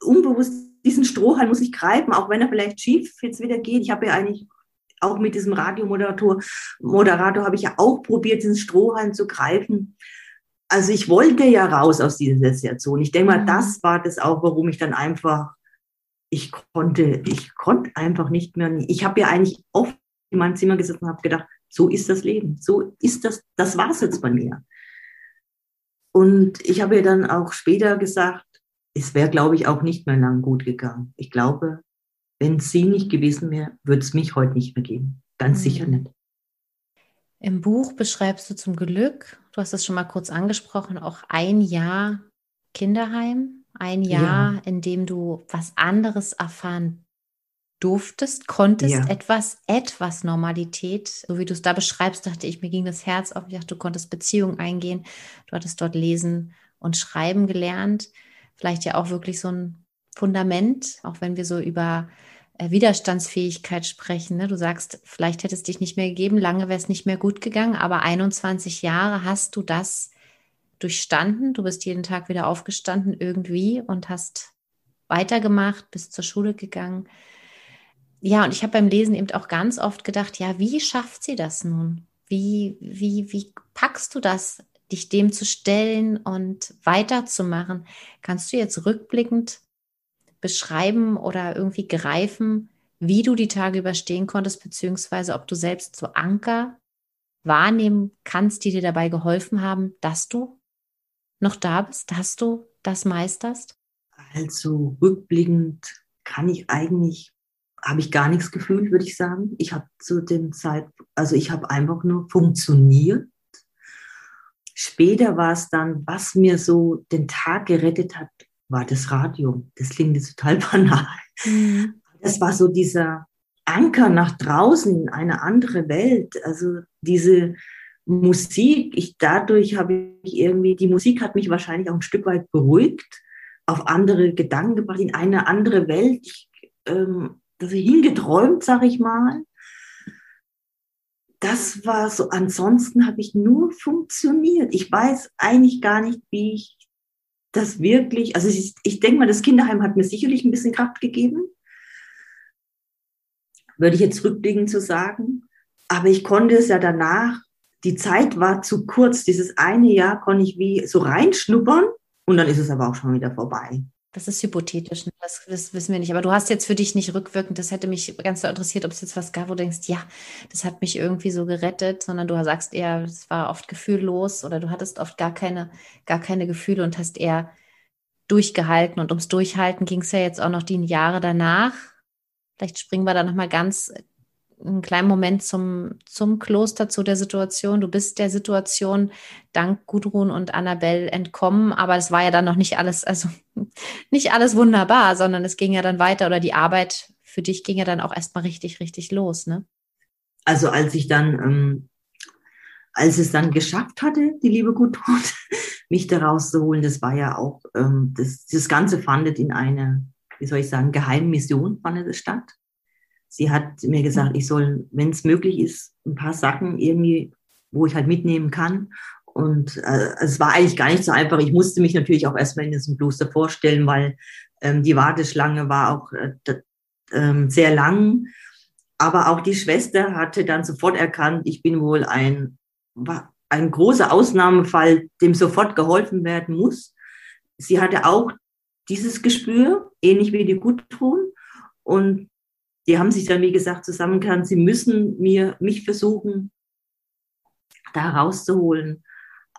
unbewusst diesen Strohhalm muss ich greifen, auch wenn er vielleicht schief jetzt wieder geht. Ich habe ja eigentlich auch mit diesem Radiomoderator, Moderator habe ich ja auch probiert, diesen Strohhalm zu greifen. Also ich wollte ja raus aus dieser Situation. Ich denke mal, mhm. das war das auch, warum ich dann einfach, ich konnte, ich konnte einfach nicht mehr. Ich habe ja eigentlich oft in meinem Zimmer gesessen und habe gedacht, so ist das Leben, so ist das, das war es jetzt bei mir. Und ich habe ihr dann auch später gesagt, es wäre, glaube ich, auch nicht mehr lang gut gegangen. Ich glaube, wenn sie nicht gewesen wäre, würde es mich heute nicht mehr geben. Ganz mhm. sicher nicht. Im Buch beschreibst du zum Glück, du hast es schon mal kurz angesprochen, auch ein Jahr Kinderheim, ein Jahr, ja. in dem du was anderes erfahren durftest, konntest, ja. etwas, etwas Normalität, so wie du es da beschreibst, dachte ich, mir ging das Herz auf. Ich dachte, du konntest Beziehungen eingehen, du hattest dort lesen und schreiben gelernt. Vielleicht ja auch wirklich so ein Fundament, auch wenn wir so über äh, Widerstandsfähigkeit sprechen. Ne? Du sagst, vielleicht hätte es dich nicht mehr gegeben, lange wäre es nicht mehr gut gegangen, aber 21 Jahre hast du das durchstanden. Du bist jeden Tag wieder aufgestanden irgendwie und hast weitergemacht, bist zur Schule gegangen. Ja, und ich habe beim Lesen eben auch ganz oft gedacht, ja, wie schafft sie das nun? Wie, wie, wie packst du das, dich dem zu stellen und weiterzumachen? Kannst du jetzt rückblickend beschreiben oder irgendwie greifen, wie du die Tage überstehen konntest, beziehungsweise ob du selbst so Anker wahrnehmen kannst, die dir dabei geholfen haben, dass du noch da bist, dass du das meisterst? Also rückblickend kann ich eigentlich, habe ich gar nichts gefühlt, würde ich sagen. Ich habe zu dem Zeit, also ich habe einfach nur funktioniert. Später war es dann, was mir so den Tag gerettet hat, war das Radio. Das klingt jetzt total [LAUGHS] banal. Mhm. Das war so dieser Anker nach draußen in eine andere Welt. Also diese Musik, ich dadurch habe ich irgendwie, die Musik hat mich wahrscheinlich auch ein Stück weit beruhigt, auf andere Gedanken gebracht, in eine andere Welt, ich, ähm, hingeträumt, sag ich mal. Das war so, ansonsten habe ich nur funktioniert. Ich weiß eigentlich gar nicht, wie ich das wirklich, also ich, ich denke mal, das Kinderheim hat mir sicherlich ein bisschen Kraft gegeben, würde ich jetzt rückblickend zu so sagen. Aber ich konnte es ja danach, die Zeit war zu kurz, dieses eine Jahr konnte ich wie so reinschnuppern und dann ist es aber auch schon wieder vorbei. Das ist hypothetisch, ne? Das, das, wissen wir nicht. Aber du hast jetzt für dich nicht rückwirkend, das hätte mich ganz interessiert, ob es jetzt was gab, wo du denkst, ja, das hat mich irgendwie so gerettet, sondern du sagst eher, es war oft gefühllos oder du hattest oft gar keine, gar keine Gefühle und hast eher durchgehalten. Und ums Durchhalten ging es ja jetzt auch noch die Jahre danach. Vielleicht springen wir da nochmal ganz einen kleinen Moment zum, zum Kloster, zu der Situation. Du bist der Situation dank Gudrun und Annabelle entkommen, aber es war ja dann noch nicht alles, also [LAUGHS] nicht alles wunderbar, sondern es ging ja dann weiter oder die Arbeit für dich ging ja dann auch erstmal richtig, richtig los, ne? Also als ich dann, ähm, als es dann geschafft hatte, die liebe Gudrun, [LAUGHS] mich da rauszuholen, das war ja auch, ähm, das, das Ganze fandet in eine, wie soll ich sagen, Geheimmission fandet es statt. Sie hat mir gesagt, ich soll, wenn es möglich ist, ein paar Sachen irgendwie, wo ich halt mitnehmen kann. Und äh, es war eigentlich gar nicht so einfach. Ich musste mich natürlich auch erstmal in diesem Kloster vorstellen, weil ähm, die Warteschlange war auch äh, äh, sehr lang. Aber auch die Schwester hatte dann sofort erkannt, ich bin wohl ein, ein großer Ausnahmefall, dem sofort geholfen werden muss. Sie hatte auch dieses Gespür, ähnlich wie die Gudrun. Und die haben sich dann, wie gesagt, zusammengekannt, sie müssen mir, mich versuchen, da rauszuholen.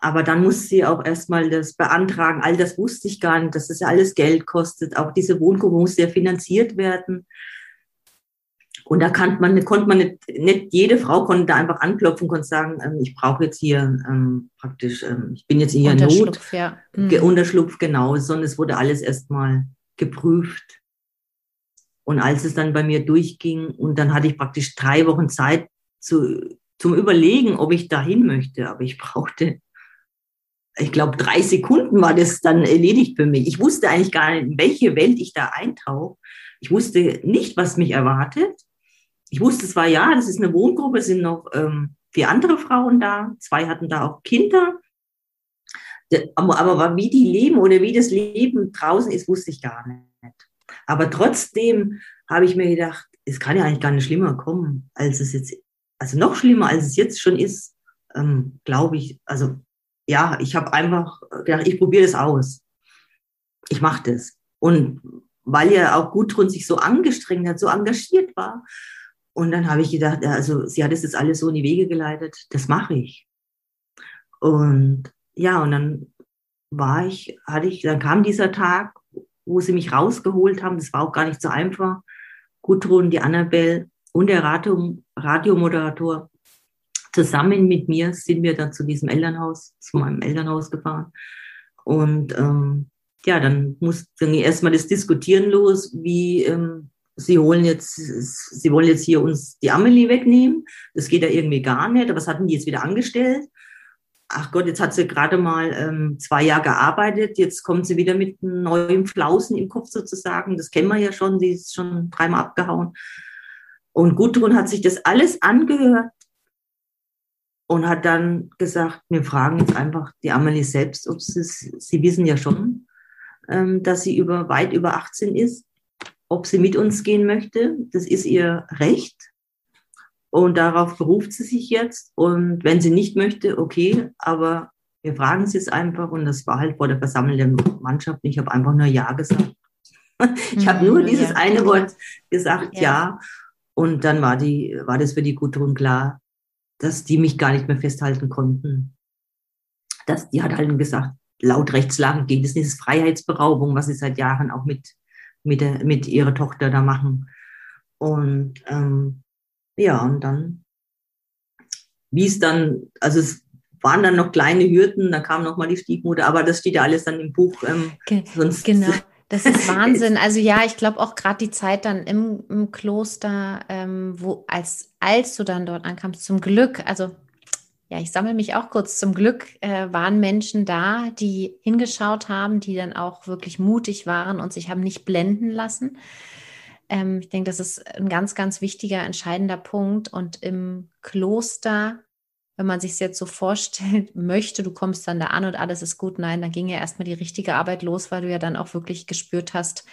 Aber dann muss sie auch erstmal das beantragen. All das wusste ich gar nicht, dass das ja alles Geld kostet. Auch diese Wohngruppe muss ja finanziert werden. Und da konnte man, konnte man nicht, nicht jede Frau konnte da einfach anklopfen und konnte sagen, ähm, ich brauche jetzt hier ähm, praktisch, ähm, ich bin jetzt hier in Not. Ja. Mhm. Unterschlupf, genau, sondern es wurde alles erstmal geprüft. Und als es dann bei mir durchging und dann hatte ich praktisch drei Wochen Zeit zu, zum Überlegen, ob ich dahin möchte. Aber ich brauchte, ich glaube, drei Sekunden war das dann erledigt für mich. Ich wusste eigentlich gar nicht, in welche Welt ich da eintauche. Ich wusste nicht, was mich erwartet. Ich wusste zwar, ja, das ist eine Wohngruppe, sind noch ähm, vier andere Frauen da. Zwei hatten da auch Kinder. Aber, aber wie die leben oder wie das Leben draußen ist, wusste ich gar nicht. Aber trotzdem habe ich mir gedacht, es kann ja eigentlich gar nicht schlimmer kommen, als es jetzt, also noch schlimmer, als es jetzt schon ist, ähm, glaube ich. Also ja, ich habe einfach gedacht, ich probiere das aus. Ich mache das. Und weil ja auch Gudrun sich so angestrengt hat, so engagiert war. Und dann habe ich gedacht, also sie hat es jetzt alles so in die Wege geleitet, das mache ich. Und ja, und dann war ich, hatte ich, dann kam dieser Tag wo sie mich rausgeholt haben. Das war auch gar nicht so einfach. Gudrun, die Annabelle und der Radio, Radiomoderator zusammen mit mir sind wir dann zu diesem Elternhaus, zu meinem Elternhaus gefahren. Und ähm, ja, dann muss dann erstmal das Diskutieren los, wie ähm, sie holen jetzt, sie wollen jetzt hier uns die Amelie wegnehmen. Das geht ja irgendwie gar nicht. Aber was hatten die jetzt wieder angestellt? Ach Gott, jetzt hat sie gerade mal ähm, zwei Jahre gearbeitet, jetzt kommt sie wieder mit einem neuen Flausen im Kopf sozusagen. Das kennen wir ja schon, die ist schon dreimal abgehauen. Und Gudrun hat sich das alles angehört und hat dann gesagt, wir fragen jetzt einfach die Amelie selbst, ob sie es, sie wissen ja schon, ähm, dass sie über, weit über 18 ist, ob sie mit uns gehen möchte. Das ist ihr Recht. Und darauf beruft sie sich jetzt. Und wenn sie nicht möchte, okay, aber wir fragen sie es einfach. Und das war halt vor der versammelten Mannschaft. Ich habe einfach nur Ja gesagt. [LAUGHS] Ich habe nur mhm, dieses eine Wort gesagt, ja. ja. Und dann war, die, war das für die Gudrun klar, dass die mich gar nicht mehr festhalten konnten. Das, die hat halt gesagt, laut Rechtslage geht es nicht, das ist Freiheitsberaubung, was sie seit Jahren auch mit, mit, der, mit ihrer Tochter da machen. Und ähm, ja, und dann, wie es dann, also es waren dann noch kleine Hürden, da kam noch mal die Stiefmutter, aber das steht ja alles dann im Buch. Ähm, Ge sonst, genau. [LAUGHS] Das ist [LAUGHS] Wahnsinn. Also ja, ich glaube auch gerade die Zeit dann im, im Kloster, ähm, wo als als du dann dort ankamst, zum Glück, also ja, ich sammle mich auch kurz. Zum Glück äh, waren Menschen da, die hingeschaut haben, die dann auch wirklich mutig waren und sich haben nicht blenden lassen. Ähm, ich denke, das ist ein ganz, ganz wichtiger, entscheidender Punkt. Und im Kloster, wenn man sich es jetzt so vorstellt, [LAUGHS] möchte, du kommst dann da an und alles ist gut, nein, dann ging ja erstmal die richtige Arbeit los, weil du ja dann auch wirklich gespürt hast,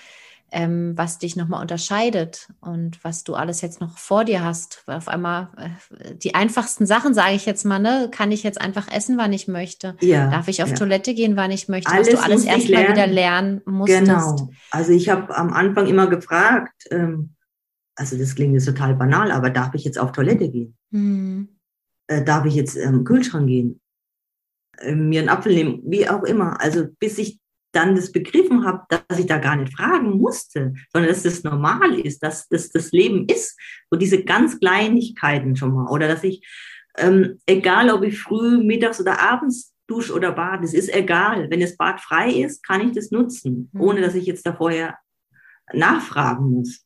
ähm, was dich nochmal unterscheidet und was du alles jetzt noch vor dir hast. Weil auf einmal äh, die einfachsten Sachen, sage ich jetzt mal, ne, kann ich jetzt einfach essen, wann ich möchte. Ja, Darf ich auf ja. Toilette gehen, wann ich möchte, alles was du alles erstmal wieder lernen musstest. Genau. Also ich habe am Anfang immer gefragt, ähm, also das klingt jetzt total banal, aber darf ich jetzt auf Toilette gehen? Mhm. Äh, darf ich jetzt im ähm, Kühlschrank gehen? Äh, mir einen Apfel nehmen, wie auch immer. Also bis ich dann das begriffen habe, dass ich da gar nicht fragen musste, sondern dass das normal ist, dass das das Leben ist. So diese ganz Kleinigkeiten schon mal. Oder dass ich, ähm, egal ob ich früh, mittags oder abends dusche oder bade, es ist egal. Wenn das Bad frei ist, kann ich das nutzen, mhm. ohne dass ich jetzt da vorher nachfragen muss.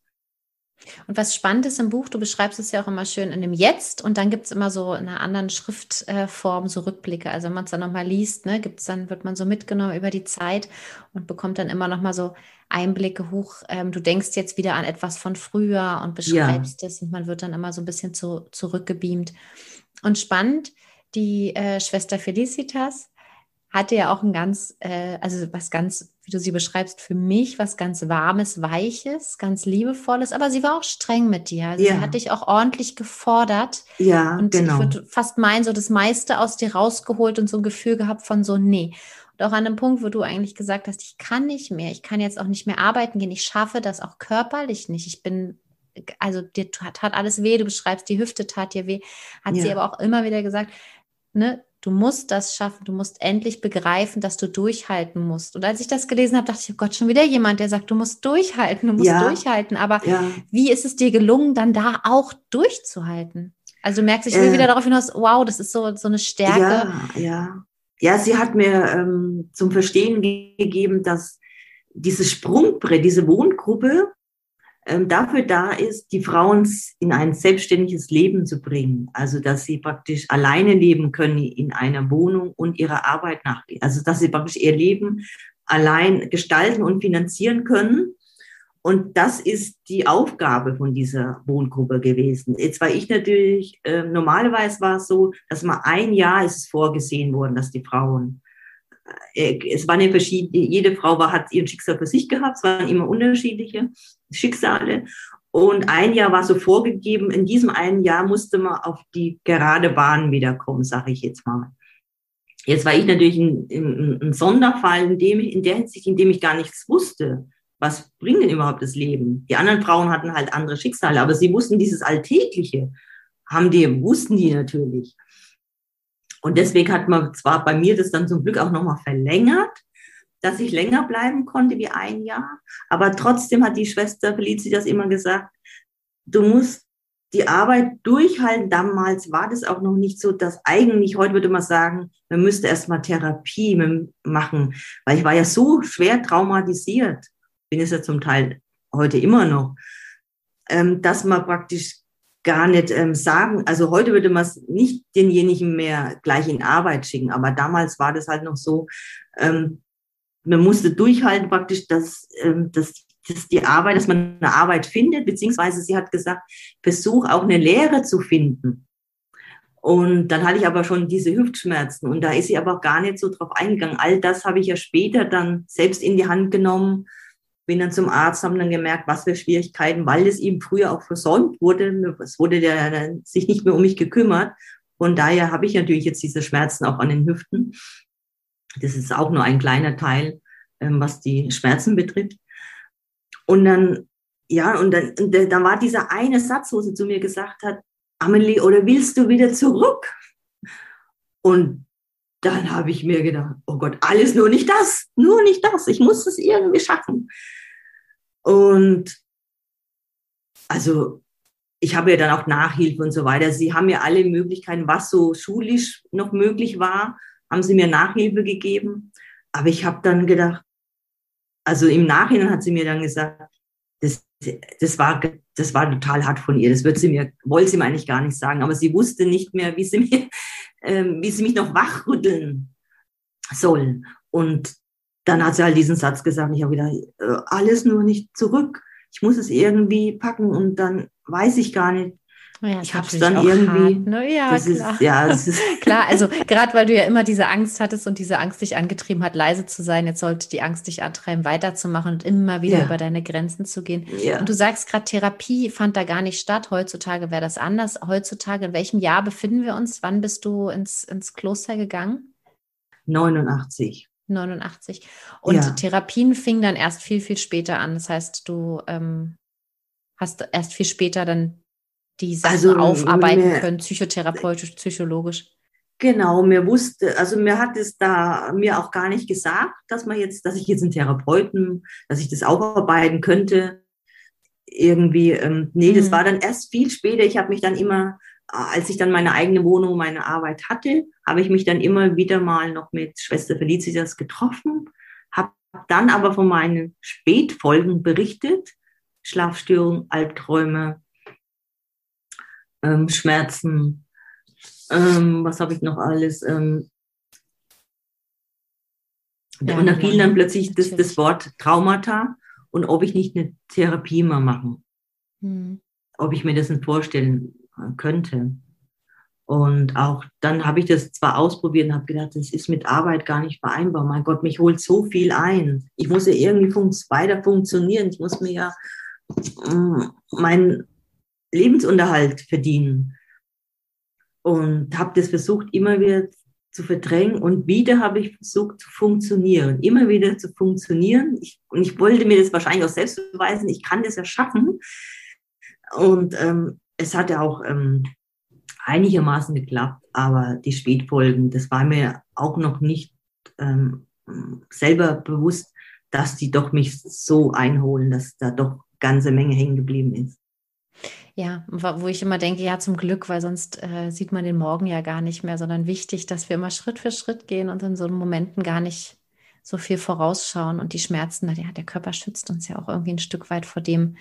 Und was spannend ist im Buch, du beschreibst es ja auch immer schön in dem Jetzt und dann gibt es immer so in einer anderen Schriftform so Rückblicke. Also wenn man es dann nochmal liest, ne, gibt's dann, wird man so mitgenommen über die Zeit und bekommt dann immer nochmal so Einblicke hoch. Ähm, du denkst jetzt wieder an etwas von früher und beschreibst es und man wird dann immer so ein bisschen zu, zurückgebeamt. Und spannend, die äh, Schwester Felicitas hatte ja auch ein ganz, äh, also was ganz, wie du sie beschreibst, für mich was ganz Warmes, Weiches, ganz Liebevolles, aber sie war auch streng mit dir. Also ja. Sie hat dich auch ordentlich gefordert. Ja, und genau. ich würde fast meinen, so das meiste aus dir rausgeholt und so ein Gefühl gehabt von so, nee. Und auch an einem Punkt, wo du eigentlich gesagt hast, ich kann nicht mehr, ich kann jetzt auch nicht mehr arbeiten gehen, ich schaffe das auch körperlich nicht. Ich bin also dir tat, alles weh, du beschreibst, die Hüfte tat dir weh, hat ja. sie aber auch immer wieder gesagt, ne, Du musst das schaffen. Du musst endlich begreifen, dass du durchhalten musst. Und als ich das gelesen habe, dachte ich, oh Gott, schon wieder jemand, der sagt, du musst durchhalten, du musst ja. durchhalten. Aber ja. wie ist es dir gelungen, dann da auch durchzuhalten? Also du merkst, ich will äh, wieder darauf hinaus, wow, das ist so, so eine Stärke. Ja, ja. Ja, sie hat mir ähm, zum Verstehen gegeben, dass dieses Sprungbrett, diese Wohngruppe, dafür da ist, die Frauen in ein selbstständiges Leben zu bringen. Also, dass sie praktisch alleine leben können in einer Wohnung und ihrer Arbeit nachgehen. Also, dass sie praktisch ihr Leben allein gestalten und finanzieren können. Und das ist die Aufgabe von dieser Wohngruppe gewesen. Jetzt war ich natürlich, äh, normalerweise war es so, dass mal ein Jahr ist es vorgesehen worden, dass die Frauen es waren ja verschiedene, jede Frau war, hat ihren Schicksal für sich gehabt, es waren immer unterschiedliche Schicksale. Und ein Jahr war so vorgegeben, in diesem einen Jahr musste man auf die gerade Bahn wiederkommen, sage ich jetzt mal. Jetzt war ich natürlich ein, ein, ein Sonderfall in, dem, in der Hinsicht, in dem ich gar nichts wusste. Was bringt denn überhaupt das Leben? Die anderen Frauen hatten halt andere Schicksale, aber sie wussten dieses Alltägliche, haben die, wussten die natürlich. Und deswegen hat man zwar bei mir das dann zum Glück auch nochmal verlängert, dass ich länger bleiben konnte wie ein Jahr. Aber trotzdem hat die Schwester Felicitas immer gesagt, du musst die Arbeit durchhalten. Damals war das auch noch nicht so, dass eigentlich, heute würde man sagen, man müsste erstmal Therapie machen, weil ich war ja so schwer traumatisiert, bin es ja zum Teil heute immer noch, ähm, dass man praktisch gar nicht ähm, sagen. Also heute würde man es nicht denjenigen mehr gleich in Arbeit schicken, aber damals war das halt noch so, ähm, man musste durchhalten praktisch, dass, ähm, dass, dass die Arbeit, dass man eine Arbeit findet, beziehungsweise sie hat gesagt, versuch auch eine Lehre zu finden. Und dann hatte ich aber schon diese Hüftschmerzen und da ist sie aber auch gar nicht so drauf eingegangen. All das habe ich ja später dann selbst in die Hand genommen, bin dann zum Arzt, haben dann gemerkt, was für Schwierigkeiten, weil es ihm früher auch versäumt wurde. Es wurde der sich nicht mehr um mich gekümmert. Von daher habe ich natürlich jetzt diese Schmerzen auch an den Hüften. Das ist auch nur ein kleiner Teil, ähm, was die Schmerzen betrifft. Und dann, ja, und dann, und dann war dieser eine Satz, wo sie zu mir gesagt hat, Amelie, oder willst du wieder zurück? Und dann habe ich mir gedacht, oh Gott, alles nur nicht das, nur nicht das. Ich muss es irgendwie schaffen. Und also ich habe ja dann auch Nachhilfe und so weiter. Sie haben mir alle Möglichkeiten, was so schulisch noch möglich war, haben sie mir Nachhilfe gegeben. Aber ich habe dann gedacht, also im Nachhinein hat sie mir dann gesagt, das, das, war, das war total hart von ihr. Das wird sie mir, wollte sie mir eigentlich gar nicht sagen. Aber sie wusste nicht mehr, wie sie, mir, [LAUGHS] äh, wie sie mich noch wachrütteln soll. Und dann hat sie halt diesen Satz gesagt. Ich habe wieder äh, alles nur nicht zurück. Ich muss es irgendwie packen und dann weiß ich gar nicht, ja, ich habe es dann irgendwie. Hart, ne? Ja, das klar. Ist, ja, [LAUGHS] klar. Also gerade weil du ja immer diese Angst hattest und diese Angst dich angetrieben hat, leise zu sein, jetzt sollte die Angst dich antreiben, weiterzumachen und immer wieder ja. über deine Grenzen zu gehen. Ja. Und du sagst gerade, Therapie fand da gar nicht statt. Heutzutage wäre das anders. Heutzutage, in welchem Jahr befinden wir uns? Wann bist du ins, ins Kloster gegangen? 89. 89. Und ja. Therapien fingen dann erst viel, viel später an. Das heißt, du ähm, hast erst viel später dann die Sachen also, aufarbeiten mir, können, psychotherapeutisch, psychologisch. Genau, mir wusste, also mir hat es da mir auch gar nicht gesagt, dass man jetzt, dass ich jetzt einen Therapeuten, dass ich das aufarbeiten könnte. Irgendwie, ähm, nee, mhm. das war dann erst viel später. Ich habe mich dann immer, als ich dann meine eigene Wohnung, meine Arbeit hatte, habe ich mich dann immer wieder mal noch mit Schwester Felicitas getroffen, habe dann aber von meinen Spätfolgen berichtet, Schlafstörung, Albträume, ähm, Schmerzen, ähm, was habe ich noch alles? Ähm, ja, und da fiel dann plötzlich das, das, Wort Traumata und ob ich nicht eine Therapie mal machen. Hm. Ob ich mir das nicht vorstellen äh, könnte. Und auch dann habe ich das zwar ausprobiert und habe gedacht, das ist mit Arbeit gar nicht vereinbar. Mein Gott, mich holt so viel ein. Ich muss ja irgendwie fun weiter funktionieren. Ich muss mir ja mm, mein Lebensunterhalt verdienen. Und habe das versucht, immer wieder zu verdrängen. Und wieder habe ich versucht zu funktionieren, immer wieder zu funktionieren. Ich, und ich wollte mir das wahrscheinlich auch selbst beweisen, ich kann das ja schaffen. Und ähm, es hat ja auch ähm, einigermaßen geklappt, aber die Spätfolgen, das war mir auch noch nicht ähm, selber bewusst, dass die doch mich so einholen, dass da doch ganze Menge hängen geblieben ist. Ja, wo ich immer denke, ja, zum Glück, weil sonst äh, sieht man den Morgen ja gar nicht mehr, sondern wichtig, dass wir immer Schritt für Schritt gehen und in so Momenten gar nicht so viel vorausschauen und die Schmerzen, ja, der Körper schützt uns ja auch irgendwie ein Stück weit vor dem,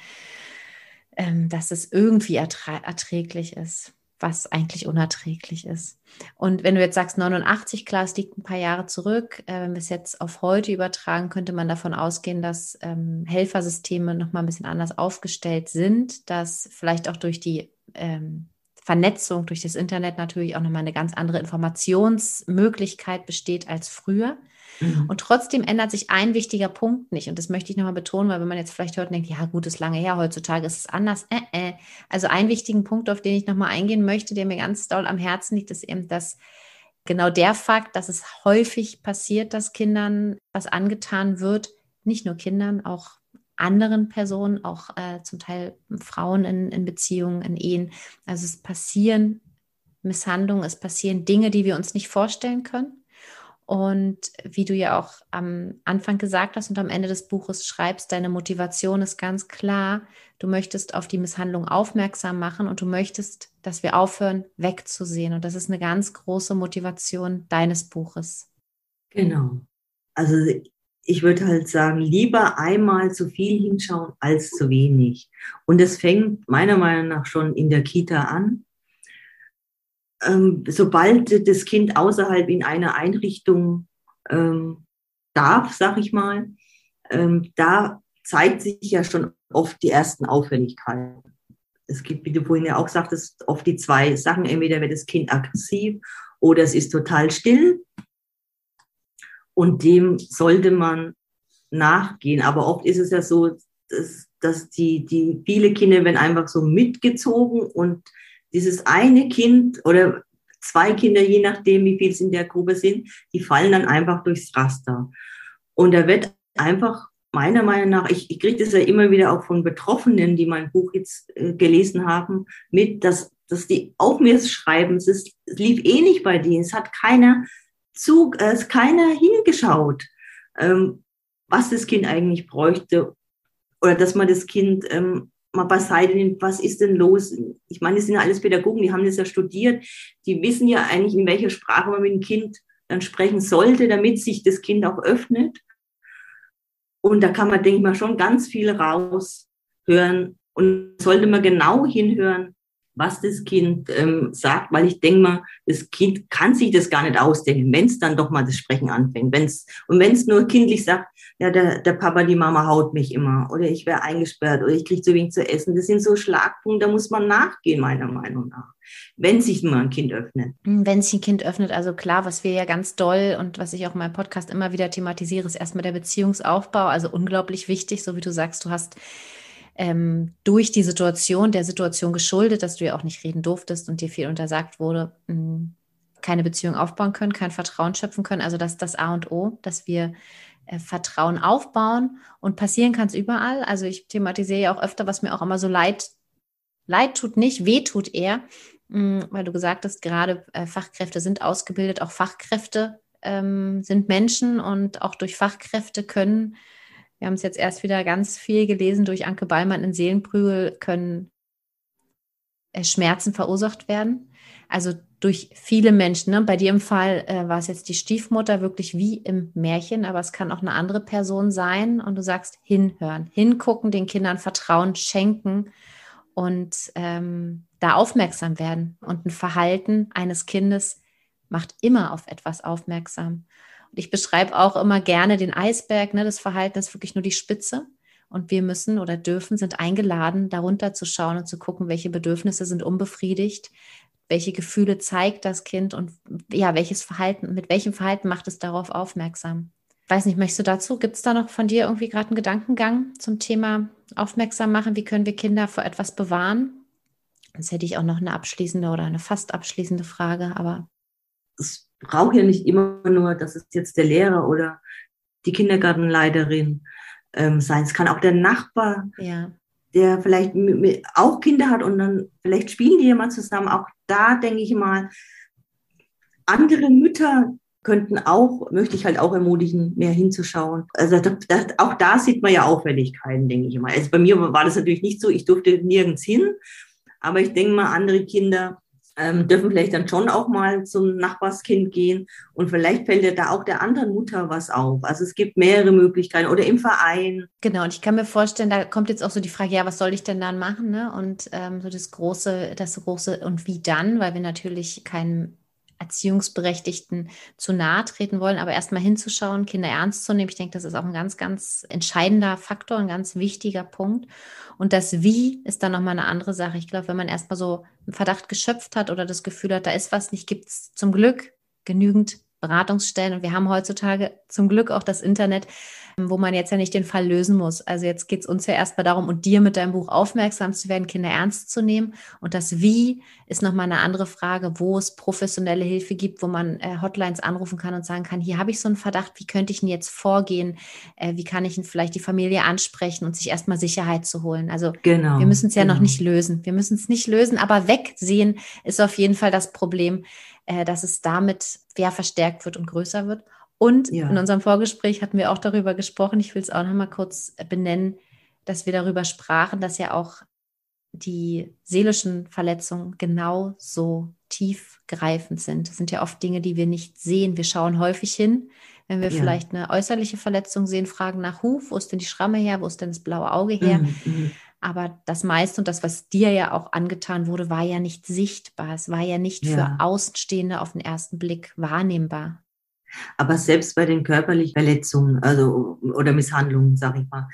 dass es irgendwie erträglich ist was eigentlich unerträglich ist. Und wenn du jetzt sagst 89, klar, es liegt ein paar Jahre zurück, äh, wenn wir es jetzt auf heute übertragen, könnte man davon ausgehen, dass ähm, Helfersysteme nochmal ein bisschen anders aufgestellt sind, dass vielleicht auch durch die ähm, Vernetzung, durch das Internet natürlich auch nochmal eine ganz andere Informationsmöglichkeit besteht als früher. Mhm. Und trotzdem ändert sich ein wichtiger Punkt nicht. Und das möchte ich nochmal betonen, weil wenn man jetzt vielleicht hört und denkt, ja, gut, ist lange her, heutzutage ist es anders. Äh, äh. Also ein wichtigen Punkt, auf den ich nochmal eingehen möchte, der mir ganz doll am Herzen liegt, ist eben, dass genau der Fakt, dass es häufig passiert, dass Kindern was angetan wird, nicht nur Kindern, auch anderen Personen, auch äh, zum Teil Frauen in, in Beziehungen, in Ehen. Also es passieren Misshandlungen, es passieren Dinge, die wir uns nicht vorstellen können. Und wie du ja auch am Anfang gesagt hast und am Ende des Buches schreibst, deine Motivation ist ganz klar. Du möchtest auf die Misshandlung aufmerksam machen und du möchtest, dass wir aufhören, wegzusehen. Und das ist eine ganz große Motivation deines Buches. Genau. Also ich würde halt sagen, lieber einmal zu viel hinschauen als zu wenig. Und es fängt meiner Meinung nach schon in der Kita an. Ähm, sobald das Kind außerhalb in einer Einrichtung ähm, darf, sag ich mal, ähm, da zeigt sich ja schon oft die ersten Auffälligkeiten. Es gibt, wie du vorhin ja auch sagtest, oft die zwei Sachen. Entweder wird das Kind aggressiv oder es ist total still und dem sollte man nachgehen. Aber oft ist es ja so, dass, dass die, die viele Kinder werden einfach so mitgezogen und dieses eine Kind oder zwei Kinder, je nachdem, wie viel es in der Gruppe sind, die fallen dann einfach durchs Raster. Und da wird einfach meiner Meinung nach, ich, ich kriege das ja immer wieder auch von Betroffenen, die mein Buch jetzt äh, gelesen haben, mit, dass, dass die auch mir schreiben, es, ist, es lief eh nicht bei denen, es hat keiner zu, äh, ist keiner hingeschaut, ähm, was das Kind eigentlich bräuchte oder dass man das Kind ähm, mal beiseite nimmt, was ist denn los? Ich meine, das sind ja alles Pädagogen, die haben das ja studiert, die wissen ja eigentlich, in welcher Sprache man mit dem Kind dann sprechen sollte, damit sich das Kind auch öffnet. Und da kann man, denke ich mal, schon ganz viel raushören und sollte man genau hinhören, was das Kind ähm, sagt, weil ich denke mal, das Kind kann sich das gar nicht ausdenken, wenn es dann doch mal das Sprechen anfängt. Wenn's, und wenn es nur kindlich sagt, ja, der, der Papa, die Mama haut mich immer oder ich wäre eingesperrt oder ich kriege zu wenig zu essen, das sind so Schlagpunkte, da muss man nachgehen, meiner Meinung nach, wenn sich mal ein Kind öffnet. Hm, wenn sich ein Kind öffnet, also klar, was wir ja ganz doll und was ich auch in meinem Podcast immer wieder thematisiere, ist erstmal der Beziehungsaufbau, also unglaublich wichtig, so wie du sagst, du hast ähm, durch die Situation, der Situation geschuldet, dass du ja auch nicht reden durftest und dir viel untersagt wurde, mh, hm, keine Beziehung aufbauen können, kein Vertrauen schöpfen können. Also das ist das A und O, dass wir äh, Vertrauen aufbauen und passieren kann es überall. Also ich thematisiere ja auch öfter, was mir auch immer so leid, leid tut nicht, weh tut eher, mh, hm, weil du gesagt hast, gerade äh, Fachkräfte sind ausgebildet, auch Fachkräfte ähm, sind Menschen und auch durch Fachkräfte können wir haben es jetzt erst wieder ganz viel gelesen durch Anke Ballmann in Seelenprügel können äh, Schmerzen verursacht werden. Also durch viele Menschen. Ne? Bei dir im Fall äh, war es jetzt die Stiefmutter wirklich wie im Märchen, aber es kann auch eine andere Person sein. Und du sagst hinhören, hingucken, den Kindern Vertrauen schenken und ähm, da aufmerksam werden. Und ein Verhalten eines Kindes macht immer auf etwas aufmerksam. Und ich beschreibe auch immer gerne den Eisberg, ne, das Verhalten ist wirklich nur die Spitze. Und wir müssen oder dürfen, sind eingeladen, darunter zu schauen und zu gucken, welche Bedürfnisse sind unbefriedigt, welche Gefühle zeigt das Kind und ja, welches Verhalten, mit welchem Verhalten macht es darauf aufmerksam. Weiß nicht, möchtest du dazu? Gibt es da noch von dir irgendwie gerade einen Gedankengang zum Thema aufmerksam machen? Wie können wir Kinder vor etwas bewahren? Sonst hätte ich auch noch eine abschließende oder eine fast abschließende Frage, aber. Es braucht ja nicht immer nur, dass es jetzt der Lehrer oder die Kindergartenleiterin ähm, sein. Es kann auch der Nachbar, ja. der vielleicht auch Kinder hat und dann vielleicht spielen die ja mal zusammen. Auch da denke ich mal, andere Mütter könnten auch, möchte ich halt auch ermutigen, mehr hinzuschauen. Also das, das, auch da sieht man ja Auffälligkeiten, denke ich mal. Also bei mir war das natürlich nicht so, ich durfte nirgends hin, aber ich denke mal, andere Kinder ähm, dürfen vielleicht dann schon auch mal zum Nachbarskind gehen und vielleicht fällt ja da auch der anderen Mutter was auf. Also es gibt mehrere Möglichkeiten oder im Verein. Genau, und ich kann mir vorstellen, da kommt jetzt auch so die Frage, ja, was soll ich denn dann machen? Ne? Und ähm, so das große, das große und wie dann, weil wir natürlich keinen Erziehungsberechtigten zu nahe treten wollen, aber erstmal hinzuschauen, Kinder ernst zu nehmen. Ich denke, das ist auch ein ganz, ganz entscheidender Faktor, ein ganz wichtiger Punkt. Und das Wie ist dann nochmal eine andere Sache. Ich glaube, wenn man erstmal so einen Verdacht geschöpft hat oder das Gefühl hat, da ist was nicht, gibt es zum Glück genügend Beratungsstellen. Und wir haben heutzutage zum Glück auch das Internet, wo man jetzt ja nicht den Fall lösen muss. Also jetzt geht es uns ja erstmal darum, und dir mit deinem Buch aufmerksam zu werden, Kinder ernst zu nehmen. Und das Wie ist nochmal eine andere Frage, wo es professionelle Hilfe gibt, wo man äh, Hotlines anrufen kann und sagen kann, hier habe ich so einen Verdacht, wie könnte ich denn jetzt vorgehen? Äh, wie kann ich denn vielleicht die Familie ansprechen und sich erstmal Sicherheit zu holen? Also genau, wir müssen es ja genau. noch nicht lösen. Wir müssen es nicht lösen, aber wegsehen ist auf jeden Fall das Problem, äh, dass es damit ja verstärkt wird und größer wird. Und ja. in unserem Vorgespräch hatten wir auch darüber gesprochen, ich will es auch noch mal kurz benennen, dass wir darüber sprachen, dass ja auch die seelischen Verletzungen genauso tiefgreifend sind. Das sind ja oft Dinge, die wir nicht sehen. Wir schauen häufig hin, wenn wir ja. vielleicht eine äußerliche Verletzung sehen, fragen nach Huf, wo ist denn die Schramme her, wo ist denn das blaue Auge her? Mhm. Aber das meiste und das, was dir ja auch angetan wurde, war ja nicht sichtbar. Es war ja nicht ja. für Außenstehende auf den ersten Blick wahrnehmbar. Aber selbst bei den körperlichen Verletzungen also, oder Misshandlungen, sage ich mal,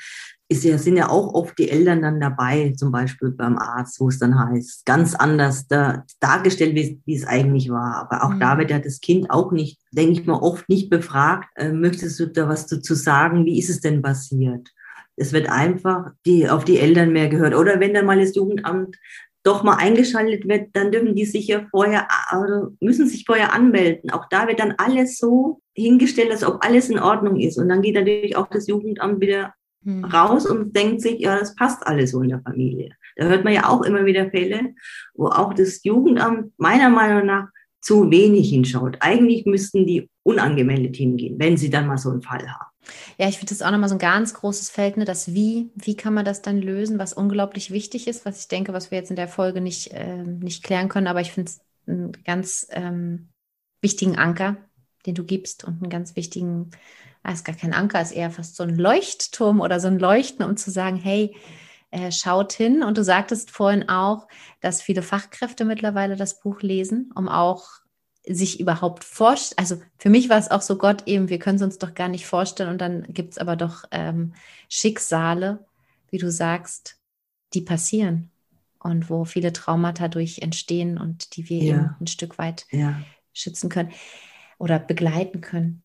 ist ja, sind ja auch oft die Eltern dann dabei, zum Beispiel beim Arzt, wo es dann heißt, ganz anders da, dargestellt, wie, wie, es eigentlich war. Aber auch mhm. da wird ja das Kind auch nicht, denke ich mal, oft nicht befragt, äh, möchtest du da was dazu sagen, wie ist es denn passiert? Es wird einfach die, auf die Eltern mehr gehört. Oder wenn dann mal das Jugendamt doch mal eingeschaltet wird, dann dürfen die sich ja vorher, also müssen sich vorher anmelden. Auch da wird dann alles so hingestellt, als ob alles in Ordnung ist. Und dann geht natürlich auch das Jugendamt wieder hm. raus und denkt sich, ja, das passt alles so in der Familie. Da hört man ja auch immer wieder Fälle, wo auch das Jugendamt meiner Meinung nach zu wenig hinschaut. Eigentlich müssten die unangemeldet hingehen, wenn sie dann mal so einen Fall haben. Ja, ich finde das auch nochmal so ein ganz großes Feld, ne? das Wie, wie kann man das dann lösen, was unglaublich wichtig ist, was ich denke, was wir jetzt in der Folge nicht, äh, nicht klären können, aber ich finde es einen ganz ähm, wichtigen Anker, den du gibst und einen ganz wichtigen, ah, ist gar kein Anker, ist eher fast so ein Leuchtturm oder so ein Leuchten, um zu sagen, hey, äh, schaut hin. Und du sagtest vorhin auch, dass viele Fachkräfte mittlerweile das Buch lesen, um auch sich überhaupt vorstellen. Also für mich war es auch so Gott eben, wir können es uns doch gar nicht vorstellen. Und dann gibt es aber doch ähm, Schicksale, wie du sagst, die passieren und wo viele Traumata durch entstehen und die wir ja. eben ein Stück weit ja. schützen können oder begleiten können.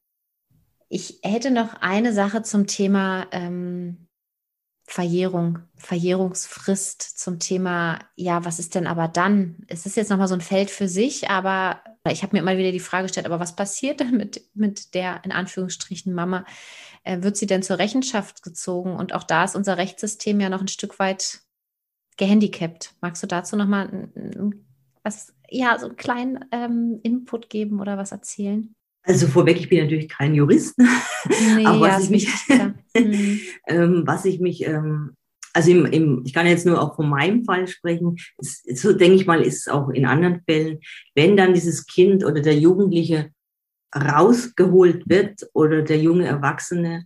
Ich hätte noch eine Sache zum Thema ähm, Verjährung, Verjährungsfrist zum Thema, ja, was ist denn aber dann? Es ist jetzt nochmal so ein Feld für sich, aber ich habe mir immer wieder die Frage gestellt, aber was passiert denn mit, mit der, in Anführungsstrichen, Mama? Äh, wird sie denn zur Rechenschaft gezogen? Und auch da ist unser Rechtssystem ja noch ein Stück weit gehandicapt. Magst du dazu nochmal was, ja, so einen kleinen ähm, Input geben oder was erzählen? Also vorweg, ich bin natürlich kein Jurist, [LAUGHS] nee, aber was, ja, ich mich, [LAUGHS] mhm. ähm, was ich mich, ähm, also im, im, ich kann jetzt nur auch von meinem Fall sprechen, ist, so denke ich mal, ist es auch in anderen Fällen, wenn dann dieses Kind oder der Jugendliche rausgeholt wird oder der junge Erwachsene,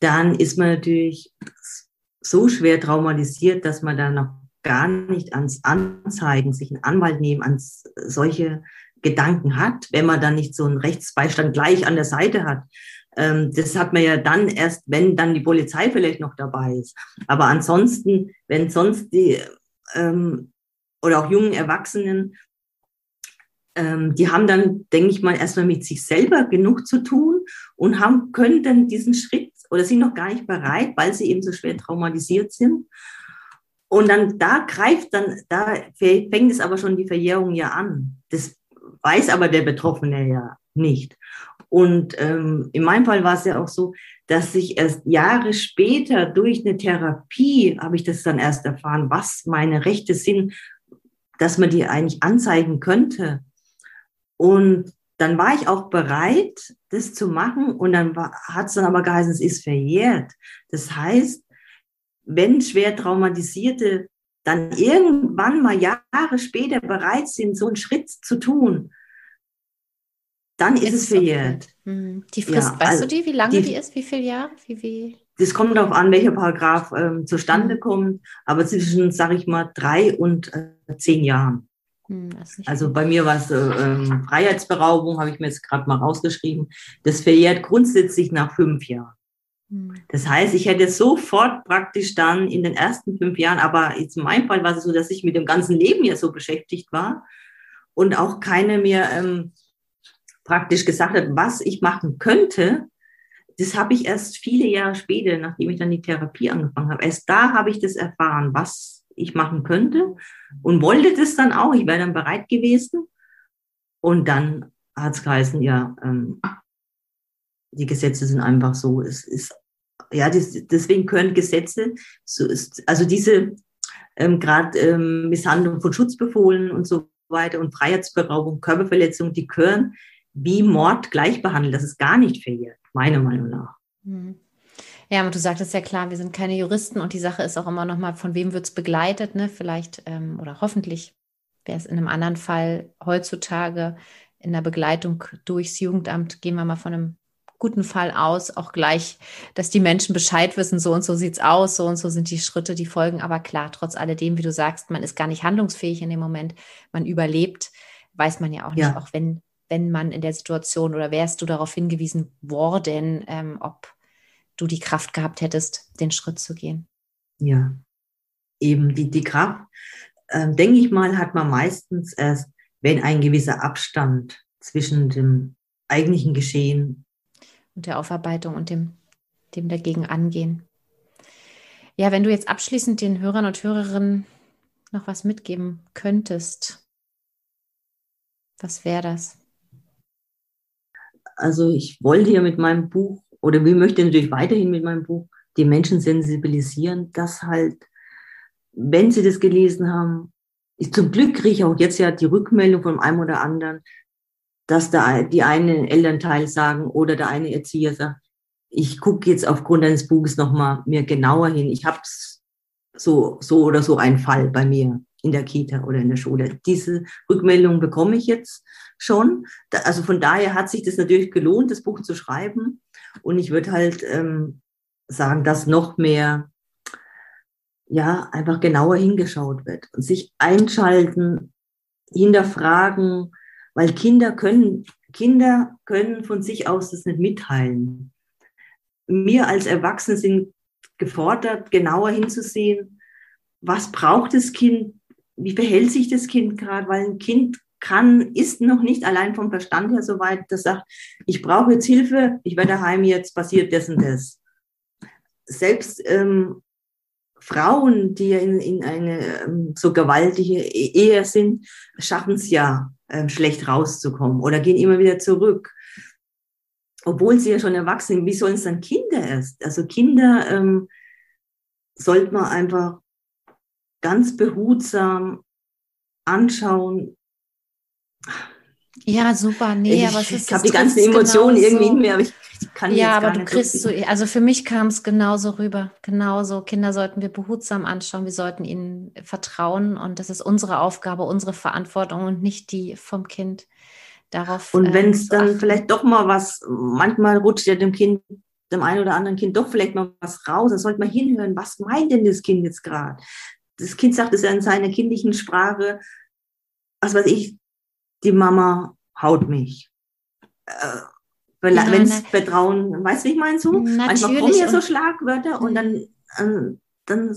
dann ist man natürlich so schwer traumatisiert, dass man da noch gar nicht ans Anzeigen, sich einen Anwalt nehmen, ans solche Gedanken hat, wenn man dann nicht so einen Rechtsbeistand gleich an der Seite hat. Ähm, das hat man ja dann erst, wenn dann die Polizei vielleicht noch dabei ist. Aber ansonsten, wenn sonst die ähm, oder auch jungen Erwachsenen, ähm, die haben dann, denke ich mal, erstmal mit sich selber genug zu tun und haben, können dann diesen Schritt oder sind noch gar nicht bereit, weil sie eben so schwer traumatisiert sind. Und dann da greift dann, da fängt es aber schon die Verjährung ja an. Das weiß aber der Betroffene ja nicht. Und ähm, in meinem Fall war es ja auch so, dass ich erst Jahre später durch eine Therapie habe ich das dann erst erfahren, was meine Rechte sind, dass man die eigentlich anzeigen könnte. Und dann war ich auch bereit, das zu machen. Und dann hat es dann aber geheißen, es ist verjährt. Das heißt, wenn schwer traumatisierte dann irgendwann mal Jahre später bereit sind, so einen Schritt zu tun, dann ist, ist es verjährt. Mhm. Die Frist, ja, weißt also du die, wie lange die, die, ist, wie viele Jahre? Wie, wie? Das kommt darauf an, welcher Paragraph ähm, zustande mhm. kommt, aber zwischen, sage ich mal, drei und äh, zehn Jahren. Mhm, also bei mir war es äh, ähm, Freiheitsberaubung, habe ich mir jetzt gerade mal rausgeschrieben. Das verjährt grundsätzlich nach fünf Jahren. Hm. Das heißt, ich hätte sofort praktisch dann in den ersten fünf Jahren, aber jetzt in meinem Fall war es so, dass ich mit dem ganzen Leben ja so beschäftigt war und auch keine mir ähm, praktisch gesagt hat, was ich machen könnte. Das habe ich erst viele Jahre später, nachdem ich dann die Therapie angefangen habe. Erst da habe ich das erfahren, was ich machen könnte und wollte das dann auch. Ich wäre dann bereit gewesen. Und dann hat es geheißen, ja, ähm, die Gesetze sind einfach so. Es ist, ja, das, deswegen können Gesetze, so ist, also diese ähm, gerade ähm, Misshandlung von Schutzbefohlen und so weiter und Freiheitsberaubung, Körperverletzung, die gehören wie Mord gleich behandelt. Das ist gar nicht verjährt, meiner Meinung nach. Mhm. Ja, und du sagtest ja klar, wir sind keine Juristen und die Sache ist auch immer noch mal, von wem wird es begleitet, ne? Vielleicht ähm, oder hoffentlich wäre es in einem anderen Fall heutzutage in der Begleitung durchs Jugendamt, gehen wir mal von einem guten Fall aus, auch gleich, dass die Menschen Bescheid wissen, so und so sieht es aus, so und so sind die Schritte, die folgen. Aber klar, trotz alledem, wie du sagst, man ist gar nicht handlungsfähig in dem Moment, man überlebt, weiß man ja auch nicht, ja. auch wenn, wenn man in der Situation oder wärst du darauf hingewiesen worden, ähm, ob du die Kraft gehabt hättest, den Schritt zu gehen. Ja, eben die, die Kraft, äh, denke ich mal, hat man meistens erst, wenn ein gewisser Abstand zwischen dem eigentlichen Geschehen und der Aufarbeitung und dem, dem dagegen angehen. Ja, wenn du jetzt abschließend den Hörern und Hörerinnen noch was mitgeben könntest, was wäre das? Also ich wollte ja mit meinem Buch oder wir möchten natürlich weiterhin mit meinem Buch die Menschen sensibilisieren, dass halt, wenn sie das gelesen haben, ich, zum Glück kriege ich auch jetzt ja die Rückmeldung von einem oder anderen, dass da die einen Elternteil sagen oder der eine Erzieher sagt, ich gucke jetzt aufgrund deines Buches nochmal mir genauer hin. Ich habe so, so oder so einen Fall bei mir in der Kita oder in der Schule. Diese Rückmeldung bekomme ich jetzt schon. Also von daher hat sich das natürlich gelohnt, das Buch zu schreiben. Und ich würde halt ähm, sagen, dass noch mehr, ja, einfach genauer hingeschaut wird und sich einschalten, hinterfragen, weil Kinder können, Kinder können von sich aus das nicht mitteilen. Wir als Erwachsene sind gefordert, genauer hinzusehen, was braucht das Kind, wie verhält sich das Kind gerade, weil ein Kind kann, ist noch nicht allein vom Verstand her so weit, dass sagt, ich brauche jetzt Hilfe, ich werde daheim, jetzt passiert das und das. Selbst ähm, Frauen, die in, in eine ähm, so gewaltige e-, Ehe sind, schaffen es ja, ähm, schlecht rauszukommen oder gehen immer wieder zurück. Obwohl sie ja schon erwachsen sind, wie sollen es dann Kinder erst? Also Kinder ähm, sollte man einfach ganz behutsam anschauen, ja, super. Nee, ich, aber es ist. Ich habe die ganzen Emotionen genau irgendwie so. mehr, aber ich kann Ja, aber du kriegst so, also für mich kam es genauso rüber. Genauso. Kinder sollten wir behutsam anschauen. Wir sollten ihnen vertrauen. Und das ist unsere Aufgabe, unsere Verantwortung und nicht die vom Kind. Darauf. Und wenn es ähm, dann achten. vielleicht doch mal was, manchmal rutscht ja dem Kind, dem einen oder anderen Kind doch vielleicht mal was raus, dann sollte man hinhören, was meint denn das Kind jetzt gerade? Das Kind sagt es ja in seiner kindlichen Sprache, was weiß ich, die Mama haut mich. Äh, wenn es Vertrauen, weißt du, wie ich meine so? Manchmal kommen ja so Schlagwörter und dann, äh, dann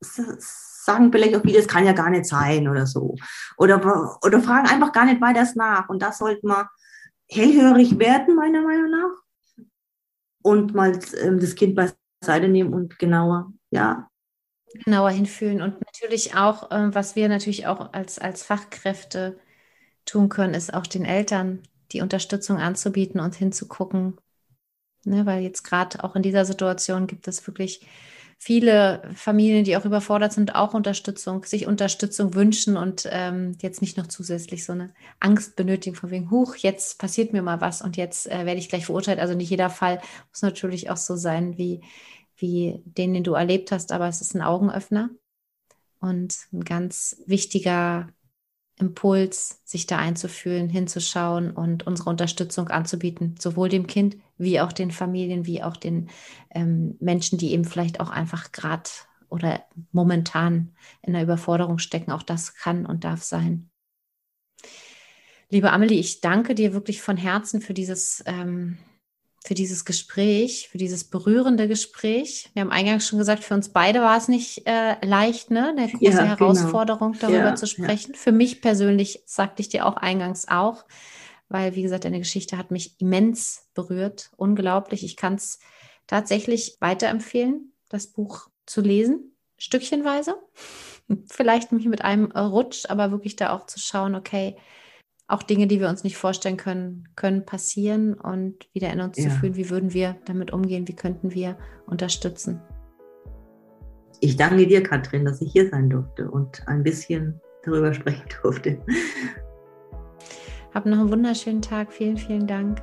sagen vielleicht auch viele, das kann ja gar nicht sein oder so. Oder, oder fragen einfach gar nicht weiter nach. Und das sollte man hellhörig werden, meiner Meinung nach. Und mal ähm, das Kind beiseite nehmen und genauer, ja. Genauer hinfühlen. Und natürlich auch, äh, was wir natürlich auch als, als Fachkräfte tun können, ist auch den Eltern die Unterstützung anzubieten und hinzugucken. Ne, weil jetzt gerade auch in dieser Situation gibt es wirklich viele Familien, die auch überfordert sind, auch Unterstützung, sich Unterstützung wünschen und ähm, jetzt nicht noch zusätzlich so eine Angst benötigen von wegen, huch, jetzt passiert mir mal was und jetzt äh, werde ich gleich verurteilt. Also nicht jeder Fall muss natürlich auch so sein wie, wie den, den du erlebt hast, aber es ist ein Augenöffner und ein ganz wichtiger Impuls, sich da einzufühlen, hinzuschauen und unsere Unterstützung anzubieten, sowohl dem Kind wie auch den Familien, wie auch den ähm, Menschen, die eben vielleicht auch einfach gerade oder momentan in der Überforderung stecken. Auch das kann und darf sein. Liebe Amelie, ich danke dir wirklich von Herzen für dieses ähm, für dieses Gespräch, für dieses berührende Gespräch. Wir haben eingangs schon gesagt, für uns beide war es nicht äh, leicht, ne, eine große ja, genau. Herausforderung, genau. darüber ja, zu sprechen. Ja. Für mich persönlich sagte ich dir auch eingangs auch, weil, wie gesagt, deine Geschichte hat mich immens berührt, unglaublich. Ich kann es tatsächlich weiterempfehlen, das Buch zu lesen, stückchenweise. [LAUGHS] Vielleicht nicht mit einem Rutsch, aber wirklich da auch zu schauen, okay, auch Dinge, die wir uns nicht vorstellen können, können passieren und wieder in uns ja. zu fühlen, wie würden wir damit umgehen, wie könnten wir unterstützen. Ich danke dir, Katrin, dass ich hier sein durfte und ein bisschen darüber sprechen durfte. Hab noch einen wunderschönen Tag. Vielen, vielen Dank.